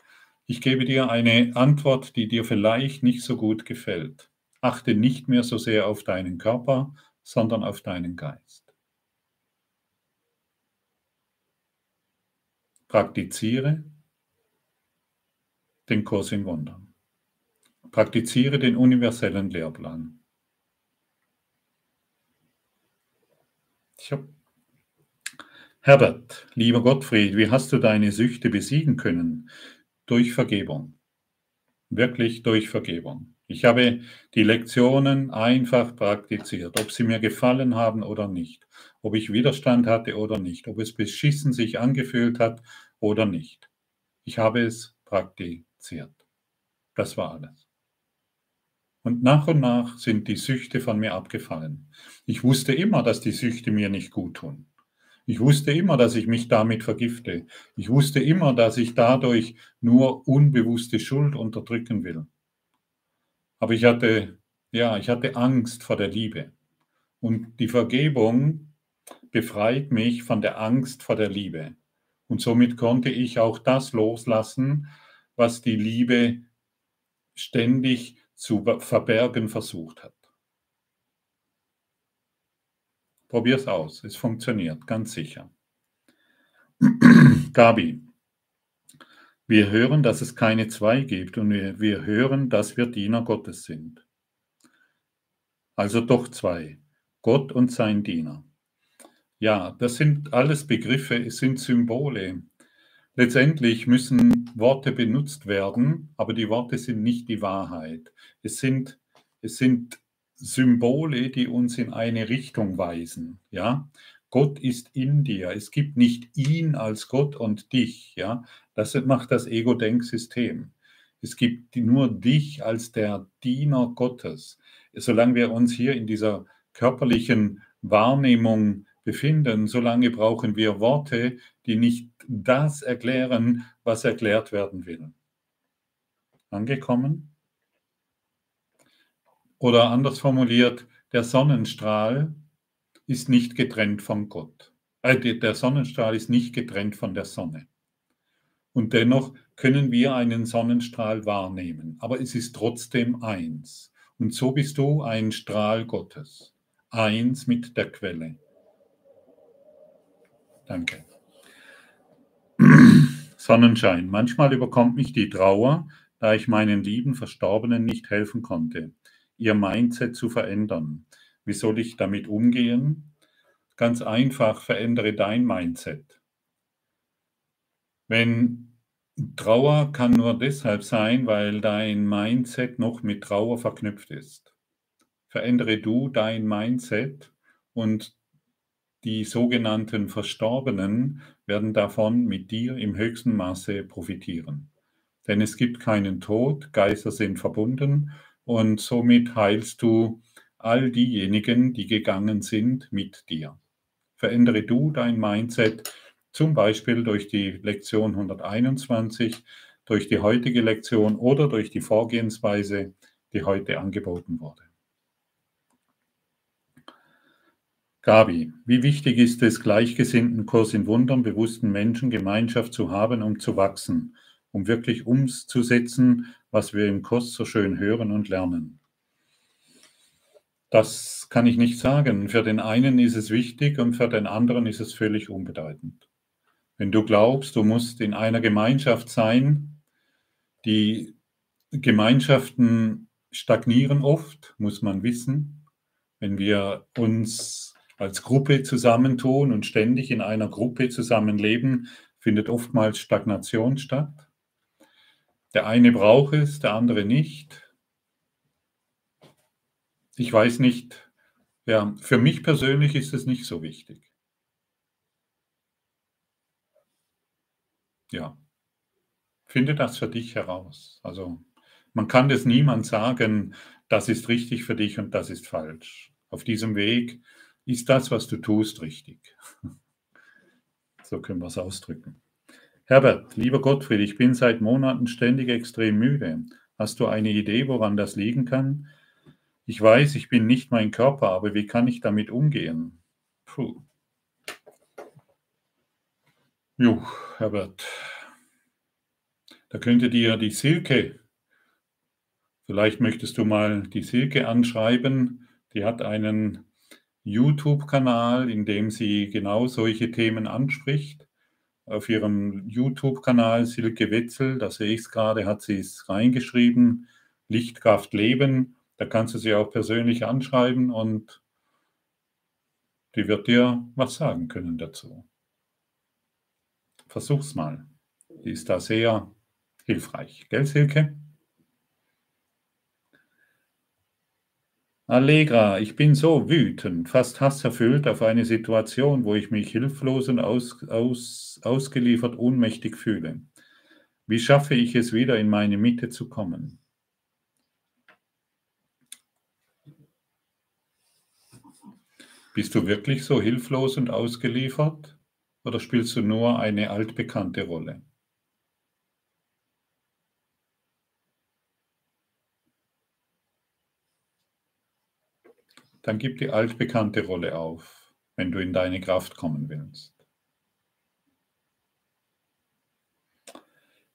ich gebe dir eine Antwort, die dir vielleicht nicht so gut gefällt. Achte nicht mehr so sehr auf deinen Körper, sondern auf deinen Geist. Praktiziere den Kurs im Wundern. Praktiziere den universellen Lehrplan. Herbert, lieber Gottfried, wie hast du deine Süchte besiegen können? Durch Vergebung. Wirklich durch Vergebung. Ich habe die Lektionen einfach praktiziert, ob sie mir gefallen haben oder nicht, ob ich Widerstand hatte oder nicht, ob es beschissen sich angefühlt hat oder nicht. Ich habe es praktiziert. Das war alles. Und nach und nach sind die Süchte von mir abgefallen. Ich wusste immer, dass die Süchte mir nicht gut tun. Ich wusste immer, dass ich mich damit vergifte. Ich wusste immer, dass ich dadurch nur unbewusste Schuld unterdrücken will. Aber ich hatte, ja, ich hatte Angst vor der Liebe. Und die Vergebung befreit mich von der Angst vor der Liebe. Und somit konnte ich auch das loslassen, was die Liebe ständig zu verbergen versucht hat. Probier es aus, es funktioniert, ganz sicher. Gabi, wir hören, dass es keine zwei gibt und wir, wir hören, dass wir Diener Gottes sind. Also doch zwei, Gott und sein Diener. Ja, das sind alles Begriffe, es sind Symbole. Letztendlich müssen Worte benutzt werden, aber die Worte sind nicht die Wahrheit. Es sind, es sind Symbole, die uns in eine Richtung weisen. Ja? Gott ist in dir. Es gibt nicht ihn als Gott und dich. Ja? Das macht das Ego-Denksystem. Es gibt nur dich als der Diener Gottes. Solange wir uns hier in dieser körperlichen Wahrnehmung befinden, solange brauchen wir Worte, die nicht das erklären, was erklärt werden will. Angekommen? Oder anders formuliert, der Sonnenstrahl ist nicht getrennt von Gott. Äh, der Sonnenstrahl ist nicht getrennt von der Sonne. Und dennoch können wir einen Sonnenstrahl wahrnehmen, aber es ist trotzdem eins. Und so bist du ein Strahl Gottes, eins mit der Quelle. Danke. Sonnenschein. Manchmal überkommt mich die Trauer, da ich meinen lieben Verstorbenen nicht helfen konnte, ihr Mindset zu verändern. Wie soll ich damit umgehen? Ganz einfach, verändere dein Mindset. Wenn Trauer kann nur deshalb sein, weil dein Mindset noch mit Trauer verknüpft ist. Verändere du dein Mindset und die sogenannten Verstorbenen werden davon mit dir im höchsten Maße profitieren. Denn es gibt keinen Tod, Geister sind verbunden und somit heilst du all diejenigen, die gegangen sind, mit dir. Verändere du dein Mindset zum Beispiel durch die Lektion 121, durch die heutige Lektion oder durch die Vorgehensweise, die heute angeboten wurde. Gabi, wie wichtig ist es, gleichgesinnten Kurs in Wundern bewussten Menschen Gemeinschaft zu haben, um zu wachsen, um wirklich umzusetzen, was wir im Kurs so schön hören und lernen? Das kann ich nicht sagen. Für den einen ist es wichtig und für den anderen ist es völlig unbedeutend. Wenn du glaubst, du musst in einer Gemeinschaft sein, die Gemeinschaften stagnieren oft, muss man wissen. Wenn wir uns als Gruppe zusammentun und ständig in einer Gruppe zusammenleben, findet oftmals Stagnation statt. Der eine braucht es, der andere nicht. Ich weiß nicht, ja, für mich persönlich ist es nicht so wichtig. Ja, finde das für dich heraus. Also man kann das niemand sagen, das ist richtig für dich und das ist falsch. Auf diesem Weg ist das, was du tust, richtig? So können wir es ausdrücken. Herbert, lieber Gottfried, ich bin seit Monaten ständig extrem müde. Hast du eine Idee, woran das liegen kann? Ich weiß, ich bin nicht mein Körper, aber wie kann ich damit umgehen? Puh. Jo, Herbert, da könnte dir die Silke, vielleicht möchtest du mal die Silke anschreiben, die hat einen YouTube-Kanal, in dem sie genau solche Themen anspricht. Auf ihrem YouTube-Kanal Silke Wetzel, da sehe ich es gerade, hat sie es reingeschrieben, Lichtkraft Leben. Da kannst du sie auch persönlich anschreiben und die wird dir was sagen können dazu. Versuch's mal. Die ist da sehr hilfreich. Gell, Silke? Allegra, ich bin so wütend, fast hasserfüllt auf eine Situation, wo ich mich hilflos und aus, aus, ausgeliefert ohnmächtig fühle. Wie schaffe ich es wieder in meine Mitte zu kommen? Bist du wirklich so hilflos und ausgeliefert oder spielst du nur eine altbekannte Rolle? Dann gib die altbekannte Rolle auf, wenn du in deine Kraft kommen willst.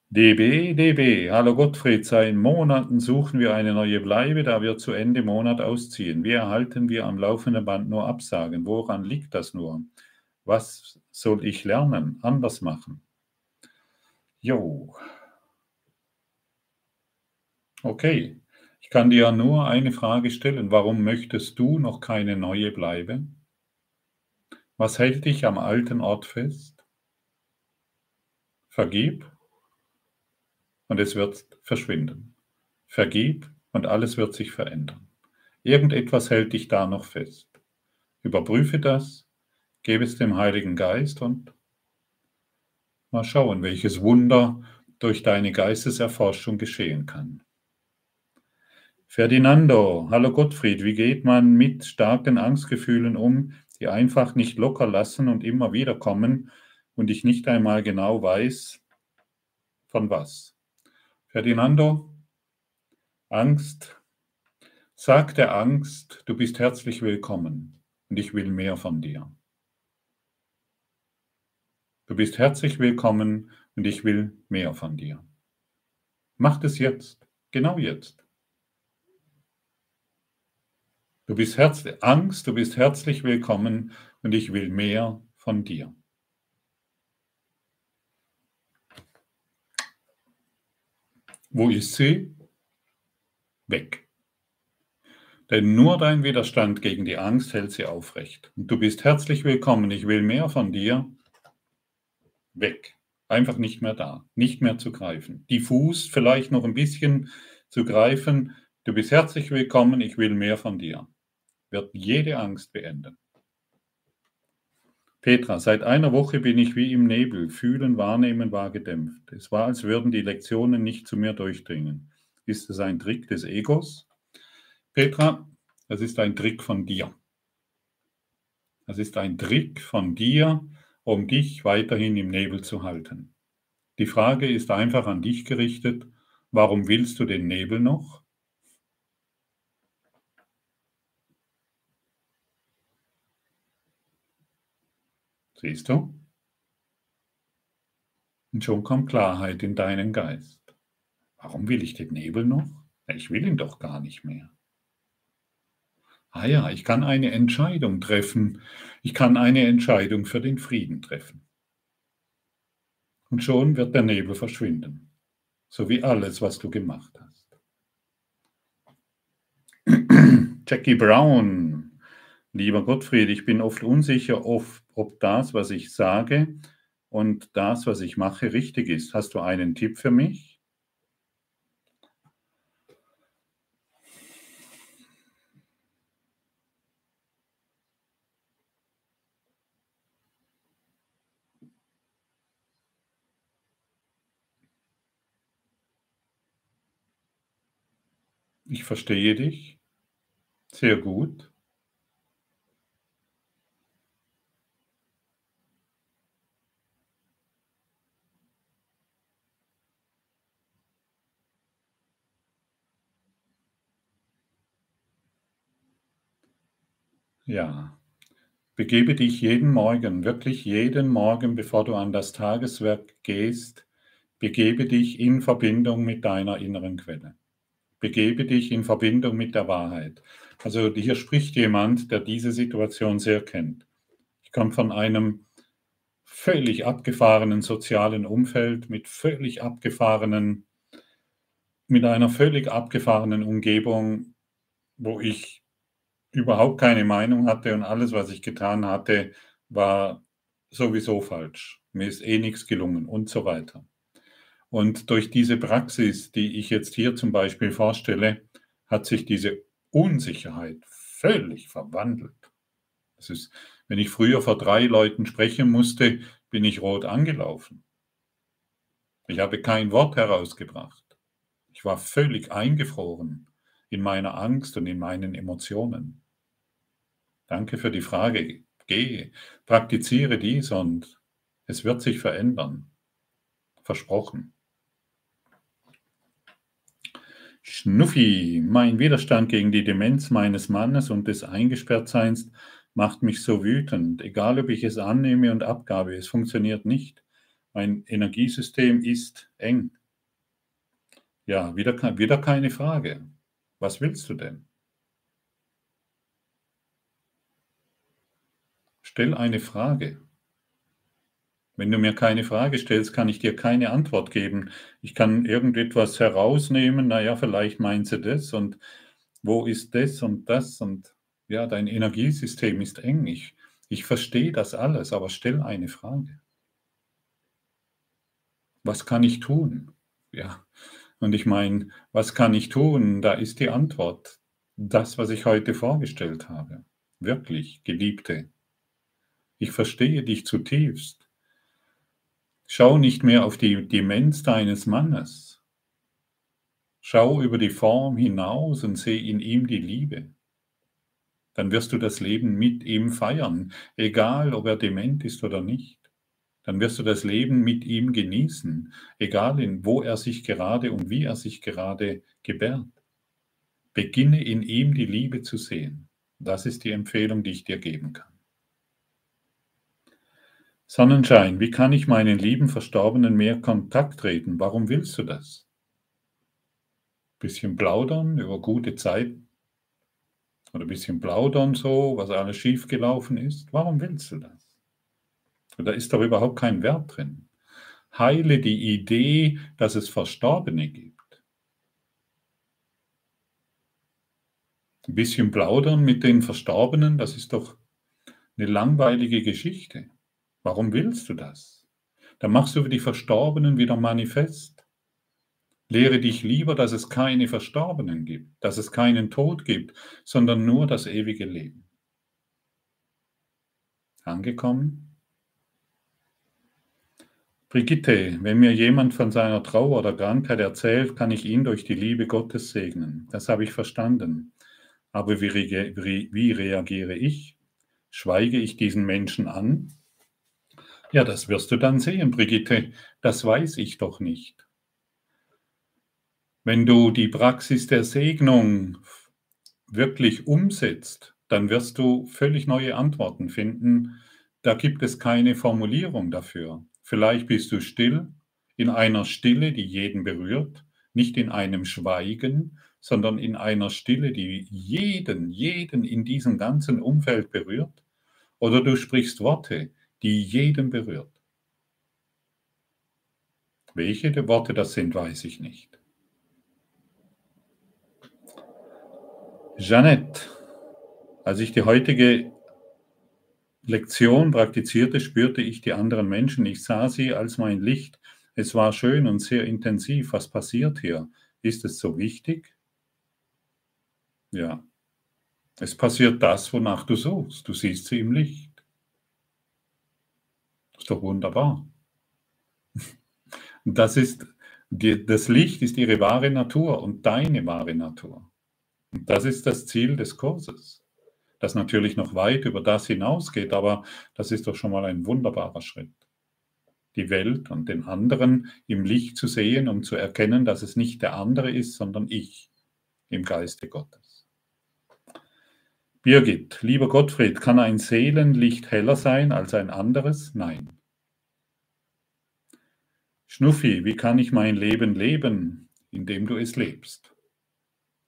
DB, DB, hallo Gottfried, seit Monaten suchen wir eine neue Bleibe, da wir zu Ende Monat ausziehen. Wie erhalten wir am laufenden Band nur Absagen? Woran liegt das nur? Was soll ich lernen, anders machen? Jo. Okay, ich kann dir nur eine Frage stellen. Warum möchtest du noch keine neue Bleibe? Was hält dich am alten Ort fest? Vergib und es wird verschwinden. Vergib und alles wird sich verändern. Irgendetwas hält dich da noch fest. Überprüfe das, gebe es dem Heiligen Geist und mal schauen, welches Wunder durch deine Geisteserforschung geschehen kann. Ferdinando, hallo Gottfried, wie geht man mit starken Angstgefühlen um, die einfach nicht locker lassen und immer wieder kommen und ich nicht einmal genau weiß, von was? Ferdinando, Angst, sag der Angst, du bist herzlich willkommen und ich will mehr von dir. Du bist herzlich willkommen und ich will mehr von dir. Mach es jetzt, genau jetzt. Du bist herzlich, Angst, du bist herzlich willkommen und ich will mehr von dir. Wo ist sie? Weg. Denn nur dein Widerstand gegen die Angst hält sie aufrecht. Und du bist herzlich willkommen. Ich will mehr von dir. Weg. Einfach nicht mehr da. Nicht mehr zu greifen. Diffus vielleicht noch ein bisschen zu greifen. Du bist herzlich willkommen. Ich will mehr von dir. Wird jede Angst beenden. Petra, seit einer Woche bin ich wie im Nebel. Fühlen, wahrnehmen war gedämpft. Es war, als würden die Lektionen nicht zu mir durchdringen. Ist es ein Trick des Egos? Petra, es ist ein Trick von dir. Es ist ein Trick von dir, um dich weiterhin im Nebel zu halten. Die Frage ist einfach an dich gerichtet, warum willst du den Nebel noch? Siehst du? Und schon kommt Klarheit in deinen Geist. Warum will ich den Nebel noch? Ich will ihn doch gar nicht mehr. Ah ja, ich kann eine Entscheidung treffen. Ich kann eine Entscheidung für den Frieden treffen. Und schon wird der Nebel verschwinden, so wie alles, was du gemacht hast. Jackie Brown, lieber Gottfried, ich bin oft unsicher, ob das, was ich sage und das, was ich mache, richtig ist. Hast du einen Tipp für mich? Ich verstehe dich sehr gut. Ja, begebe dich jeden Morgen, wirklich jeden Morgen, bevor du an das Tageswerk gehst, begebe dich in Verbindung mit deiner inneren Quelle. Begebe dich in Verbindung mit der Wahrheit. Also hier spricht jemand, der diese Situation sehr kennt. Ich komme von einem völlig abgefahrenen sozialen Umfeld mit völlig abgefahrenen, mit einer völlig abgefahrenen Umgebung, wo ich überhaupt keine Meinung hatte und alles, was ich getan hatte, war sowieso falsch. Mir ist eh nichts gelungen und so weiter. Und durch diese Praxis, die ich jetzt hier zum Beispiel vorstelle, hat sich diese Unsicherheit völlig verwandelt. Das ist, wenn ich früher vor drei Leuten sprechen musste, bin ich rot angelaufen. Ich habe kein Wort herausgebracht. Ich war völlig eingefroren in meiner Angst und in meinen Emotionen. Danke für die Frage. Gehe, praktiziere dies und es wird sich verändern. Versprochen. Schnuffi, mein Widerstand gegen die Demenz meines Mannes und des Eingesperrtseins macht mich so wütend. Egal, ob ich es annehme und abgabe, es funktioniert nicht. Mein Energiesystem ist eng. Ja, wieder, wieder keine Frage. Was willst du denn? Stell eine Frage. Wenn du mir keine Frage stellst, kann ich dir keine Antwort geben. Ich kann irgendetwas herausnehmen, naja, vielleicht meinst du das und wo ist das und das und ja, dein Energiesystem ist eng. Ich, ich verstehe das alles, aber stell eine Frage. Was kann ich tun? Ja, und ich meine, was kann ich tun? Da ist die Antwort. Das, was ich heute vorgestellt habe. Wirklich, Geliebte. Ich verstehe dich zutiefst. Schau nicht mehr auf die Demenz deines Mannes. Schau über die Form hinaus und seh in ihm die Liebe. Dann wirst du das Leben mit ihm feiern, egal ob er dement ist oder nicht. Dann wirst du das Leben mit ihm genießen, egal in wo er sich gerade und wie er sich gerade gebärt. Beginne in ihm die Liebe zu sehen. Das ist die Empfehlung, die ich dir geben kann. Sonnenschein, wie kann ich meinen lieben Verstorbenen mehr Kontakt treten? Warum willst du das? Bisschen plaudern über gute Zeit oder bisschen plaudern so, was alles schiefgelaufen ist. Warum willst du das? Da ist doch überhaupt kein Wert drin. Heile die Idee, dass es Verstorbene gibt. Ein bisschen plaudern mit den Verstorbenen, das ist doch eine langweilige Geschichte. Warum willst du das? Dann machst du für die Verstorbenen wieder manifest. Lehre dich lieber, dass es keine Verstorbenen gibt, dass es keinen Tod gibt, sondern nur das ewige Leben. Angekommen? Brigitte, wenn mir jemand von seiner Trauer oder Krankheit erzählt, kann ich ihn durch die Liebe Gottes segnen. Das habe ich verstanden. Aber wie, wie reagiere ich? Schweige ich diesen Menschen an? Ja, das wirst du dann sehen, Brigitte. Das weiß ich doch nicht. Wenn du die Praxis der Segnung wirklich umsetzt, dann wirst du völlig neue Antworten finden. Da gibt es keine Formulierung dafür. Vielleicht bist du still, in einer Stille, die jeden berührt, nicht in einem Schweigen, sondern in einer Stille, die jeden, jeden in diesem ganzen Umfeld berührt. Oder du sprichst Worte, die jeden berührt. Welche Worte das sind, weiß ich nicht. Jeannette, als ich die heutige Lektion praktizierte, spürte ich die anderen Menschen. Ich sah sie als mein Licht. Es war schön und sehr intensiv. Was passiert hier? Ist es so wichtig? Ja. Es passiert das, wonach du suchst. Du siehst sie im Licht. Ist doch wunderbar. Das ist, das Licht ist ihre wahre Natur und deine wahre Natur. Und das ist das Ziel des Kurses. Das natürlich noch weit über das hinausgeht, aber das ist doch schon mal ein wunderbarer Schritt. Die Welt und den anderen im Licht zu sehen, um zu erkennen, dass es nicht der andere ist, sondern ich im Geiste Gottes. Birgit, lieber Gottfried, kann ein Seelenlicht heller sein als ein anderes? Nein. Schnuffi, wie kann ich mein Leben leben, indem du es lebst?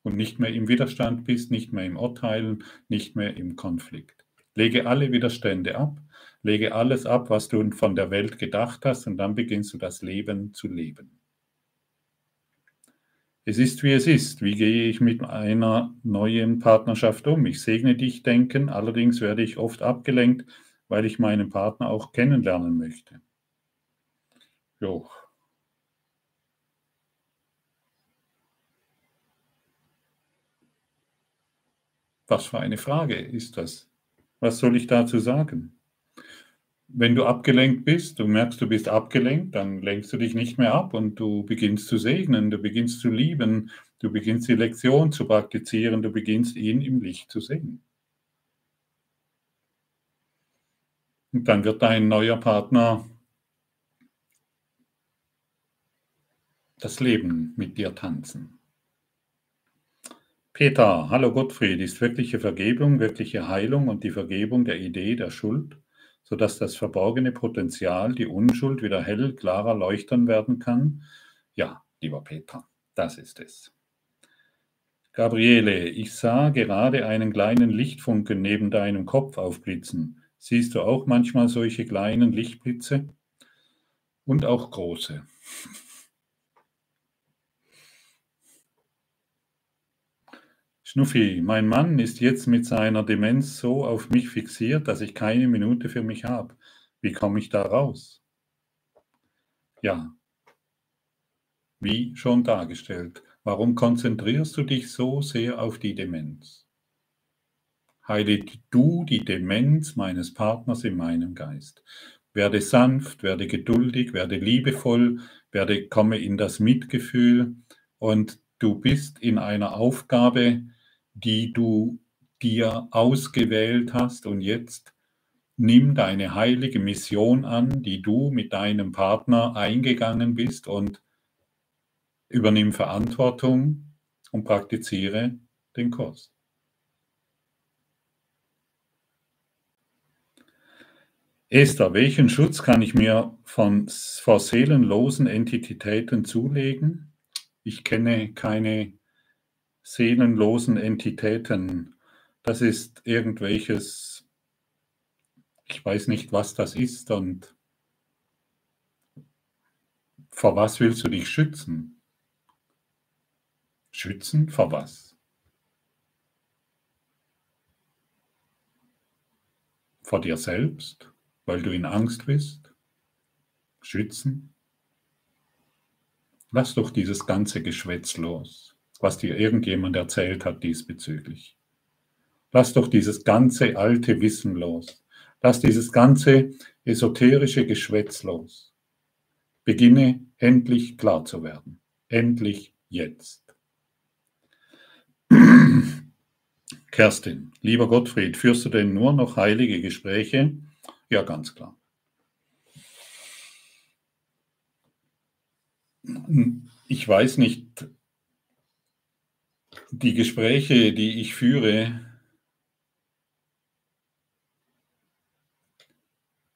und nicht mehr im Widerstand bist, nicht mehr im Urteilen, nicht mehr im Konflikt. Lege alle Widerstände ab, lege alles ab, was du von der Welt gedacht hast, und dann beginnst du das Leben zu leben. Es ist, wie es ist. Wie gehe ich mit einer neuen Partnerschaft um? Ich segne dich, denken, allerdings werde ich oft abgelenkt, weil ich meinen Partner auch kennenlernen möchte. Jo, Was für eine Frage ist das? Was soll ich dazu sagen? Wenn du abgelenkt bist, du merkst, du bist abgelenkt, dann lenkst du dich nicht mehr ab und du beginnst zu segnen, du beginnst zu lieben, du beginnst die Lektion zu praktizieren, du beginnst ihn im Licht zu sehen. Und dann wird dein neuer Partner das Leben mit dir tanzen. Peter, hallo Gottfried, ist wirkliche Vergebung, wirkliche Heilung und die Vergebung der Idee der Schuld, sodass das verborgene Potenzial, die Unschuld wieder hell, klarer leuchten werden kann? Ja, lieber Peter, das ist es. Gabriele, ich sah gerade einen kleinen Lichtfunken neben deinem Kopf aufblitzen. Siehst du auch manchmal solche kleinen Lichtblitze? Und auch große. Schnuffi, mein Mann ist jetzt mit seiner Demenz so auf mich fixiert, dass ich keine Minute für mich habe. Wie komme ich da raus? Ja, wie schon dargestellt, warum konzentrierst du dich so sehr auf die Demenz? Heile du die Demenz meines Partners in meinem Geist. Werde sanft, werde geduldig, werde liebevoll, werde, komme in das Mitgefühl und du bist in einer Aufgabe, die du dir ausgewählt hast und jetzt nimm deine heilige Mission an, die du mit deinem Partner eingegangen bist und übernimm Verantwortung und praktiziere den Kurs. Esther, welchen Schutz kann ich mir von, vor seelenlosen Entitäten zulegen? Ich kenne keine seelenlosen Entitäten. Das ist irgendwelches, ich weiß nicht, was das ist und vor was willst du dich schützen? Schützen vor was? Vor dir selbst, weil du in Angst bist? Schützen? Lass doch dieses ganze Geschwätz los was dir irgendjemand erzählt hat diesbezüglich. Lass doch dieses ganze alte Wissen los. Lass dieses ganze esoterische Geschwätz los. Beginne endlich klar zu werden. Endlich jetzt. Kerstin, lieber Gottfried, führst du denn nur noch heilige Gespräche? Ja, ganz klar. Ich weiß nicht, die Gespräche, die ich führe,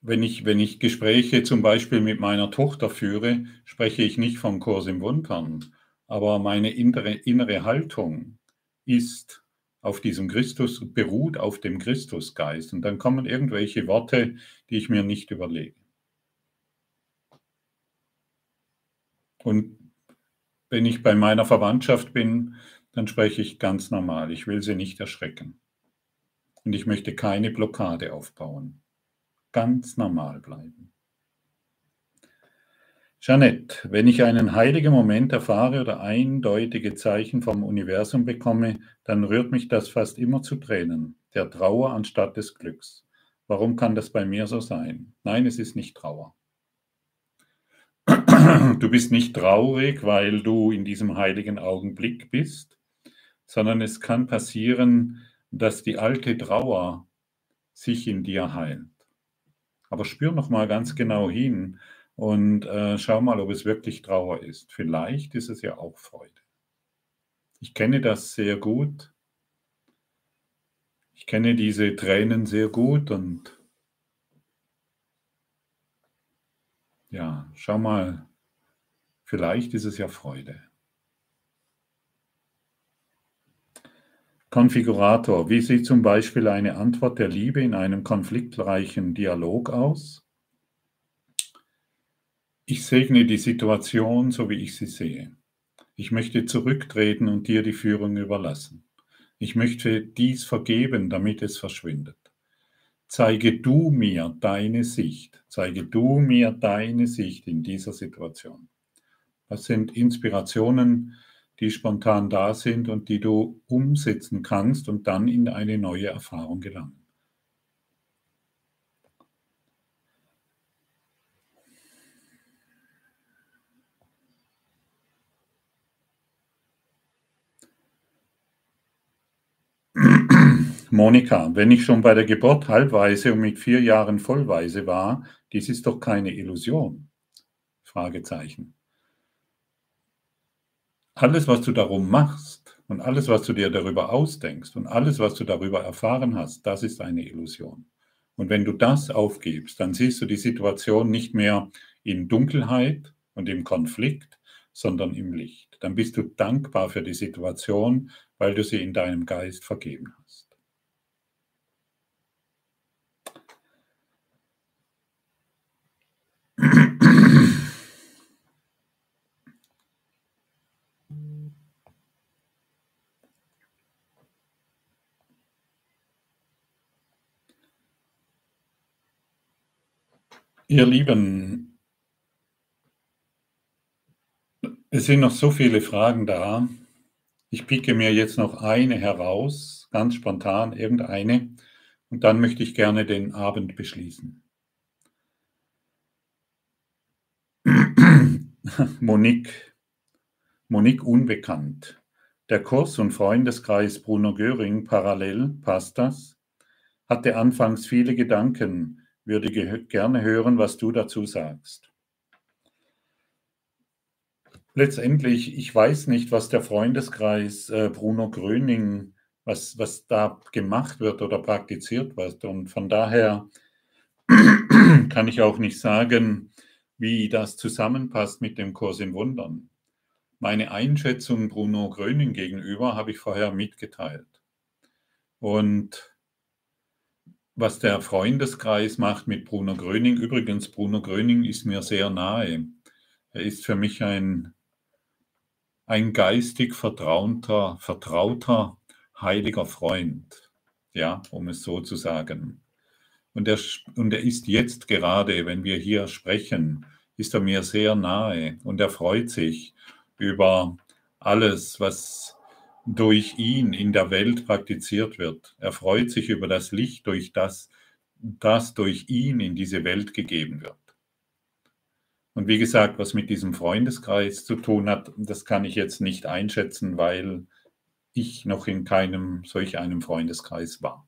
wenn ich, wenn ich Gespräche zum Beispiel mit meiner Tochter führe, spreche ich nicht vom Kurs im Wundern, aber meine innere, innere Haltung ist auf diesem Christus, beruht auf dem Christusgeist. Und dann kommen irgendwelche Worte, die ich mir nicht überlege. Und wenn ich bei meiner Verwandtschaft bin, dann spreche ich ganz normal. Ich will sie nicht erschrecken. Und ich möchte keine Blockade aufbauen ganz normal bleiben. Jeanette, wenn ich einen heiligen Moment erfahre oder eindeutige Zeichen vom Universum bekomme, dann rührt mich das fast immer zu Tränen, der Trauer anstatt des Glücks. Warum kann das bei mir so sein? Nein, es ist nicht Trauer. Du bist nicht traurig, weil du in diesem heiligen Augenblick bist, sondern es kann passieren, dass die alte Trauer sich in dir heilt. Aber spür noch mal ganz genau hin und äh, schau mal, ob es wirklich Trauer ist. Vielleicht ist es ja auch Freude. Ich kenne das sehr gut. Ich kenne diese Tränen sehr gut und ja, schau mal, vielleicht ist es ja Freude. Konfigurator: Wie sieht zum Beispiel eine Antwort der Liebe in einem konfliktreichen Dialog aus? Ich segne die Situation, so wie ich sie sehe. Ich möchte zurücktreten und dir die Führung überlassen. Ich möchte dies vergeben, damit es verschwindet. Zeige du mir deine Sicht. Zeige du mir deine Sicht in dieser Situation. Das sind Inspirationen, die spontan da sind und die du umsetzen kannst und dann in eine neue Erfahrung gelangen. Monika, wenn ich schon bei der Geburt halbweise und mit vier Jahren vollweise war, dies ist doch keine Illusion. Fragezeichen alles, was du darum machst und alles, was du dir darüber ausdenkst und alles, was du darüber erfahren hast, das ist eine Illusion. Und wenn du das aufgibst, dann siehst du die Situation nicht mehr in Dunkelheit und im Konflikt, sondern im Licht. Dann bist du dankbar für die Situation, weil du sie in deinem Geist vergeben hast. Ihr Lieben, es sind noch so viele Fragen da. Ich picke mir jetzt noch eine heraus, ganz spontan irgendeine, und dann möchte ich gerne den Abend beschließen. Monique, Monique unbekannt. Der Kurs und Freundeskreis Bruno Göring parallel, passt das? Hatte anfangs viele Gedanken, würde gerne hören, was du dazu sagst. Letztendlich, ich weiß nicht, was der Freundeskreis äh, Bruno Gröning, was, was da gemacht wird oder praktiziert wird. Und von daher kann ich auch nicht sagen, wie das zusammenpasst mit dem Kurs in Wundern. Meine Einschätzung Bruno Gröning gegenüber habe ich vorher mitgeteilt. Und was der Freundeskreis macht mit Bruno Gröning. Übrigens, Bruno Gröning ist mir sehr nahe. Er ist für mich ein, ein geistig vertrauter, vertrauter, heiliger Freund, ja, um es so zu sagen. Und er, und er ist jetzt gerade, wenn wir hier sprechen, ist er mir sehr nahe und er freut sich über alles, was durch ihn in der Welt praktiziert wird. Er freut sich über das Licht, durch das, das durch ihn in diese Welt gegeben wird. Und wie gesagt, was mit diesem Freundeskreis zu tun hat, das kann ich jetzt nicht einschätzen, weil ich noch in keinem solch einem Freundeskreis war.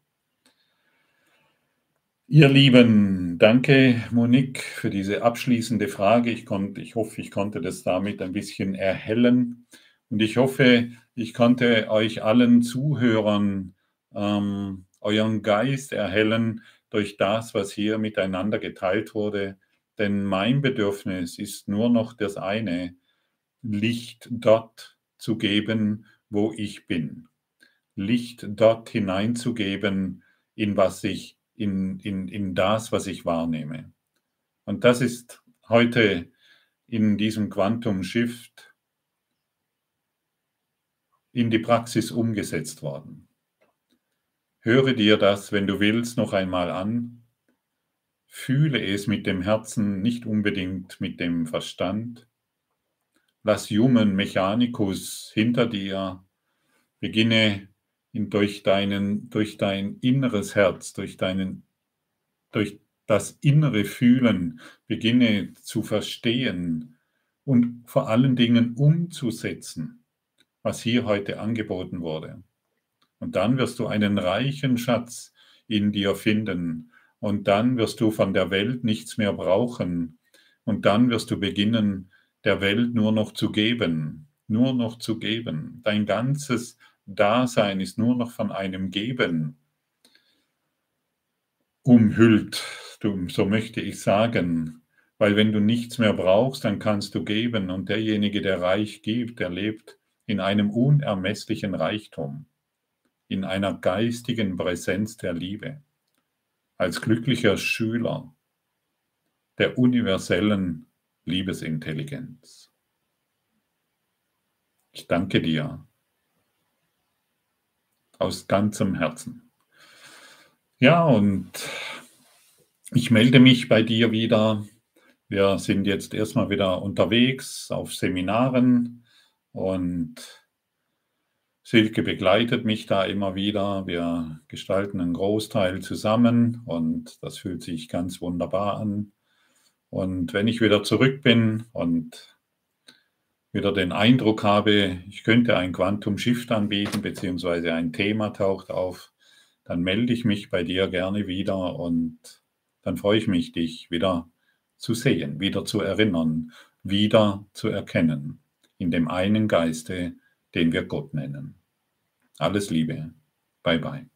Ihr Lieben, danke Monique für diese abschließende Frage. Ich, konnte, ich hoffe, ich konnte das damit ein bisschen erhellen. Und ich hoffe, ich konnte euch allen Zuhörern ähm, euren Geist erhellen durch das, was hier miteinander geteilt wurde. Denn mein Bedürfnis ist nur noch das eine, Licht dort zu geben, wo ich bin. Licht dort hineinzugeben, in was ich in, in, in das, was ich wahrnehme. Und das ist heute in diesem Quantum Shift in die Praxis umgesetzt worden. Höre dir das, wenn du willst, noch einmal an. Fühle es mit dem Herzen, nicht unbedingt mit dem Verstand. Lass Human Mechanicus hinter dir. Beginne in, durch, deinen, durch dein inneres Herz, durch, deinen, durch das innere Fühlen beginne zu verstehen und vor allen Dingen umzusetzen, was hier heute angeboten wurde. Und dann wirst du einen reichen Schatz in dir finden. Und dann wirst du von der Welt nichts mehr brauchen. Und dann wirst du beginnen, der Welt nur noch zu geben, nur noch zu geben. Dein ganzes Dasein ist nur noch von einem Geben umhüllt, so möchte ich sagen. Weil wenn du nichts mehr brauchst, dann kannst du geben. Und derjenige, der reich gibt, der lebt in einem unermesslichen Reichtum, in einer geistigen Präsenz der Liebe, als glücklicher Schüler der universellen Liebesintelligenz. Ich danke dir aus ganzem Herzen. Ja, und ich melde mich bei dir wieder. Wir sind jetzt erstmal wieder unterwegs auf Seminaren und Silke begleitet mich da immer wieder. Wir gestalten einen Großteil zusammen und das fühlt sich ganz wunderbar an. Und wenn ich wieder zurück bin und wieder den Eindruck habe, ich könnte ein Quantum Shift anbieten, beziehungsweise ein Thema taucht auf, dann melde ich mich bei dir gerne wieder und dann freue ich mich, dich wieder zu sehen, wieder zu erinnern, wieder zu erkennen, in dem einen Geiste, den wir Gott nennen. Alles Liebe. Bye bye.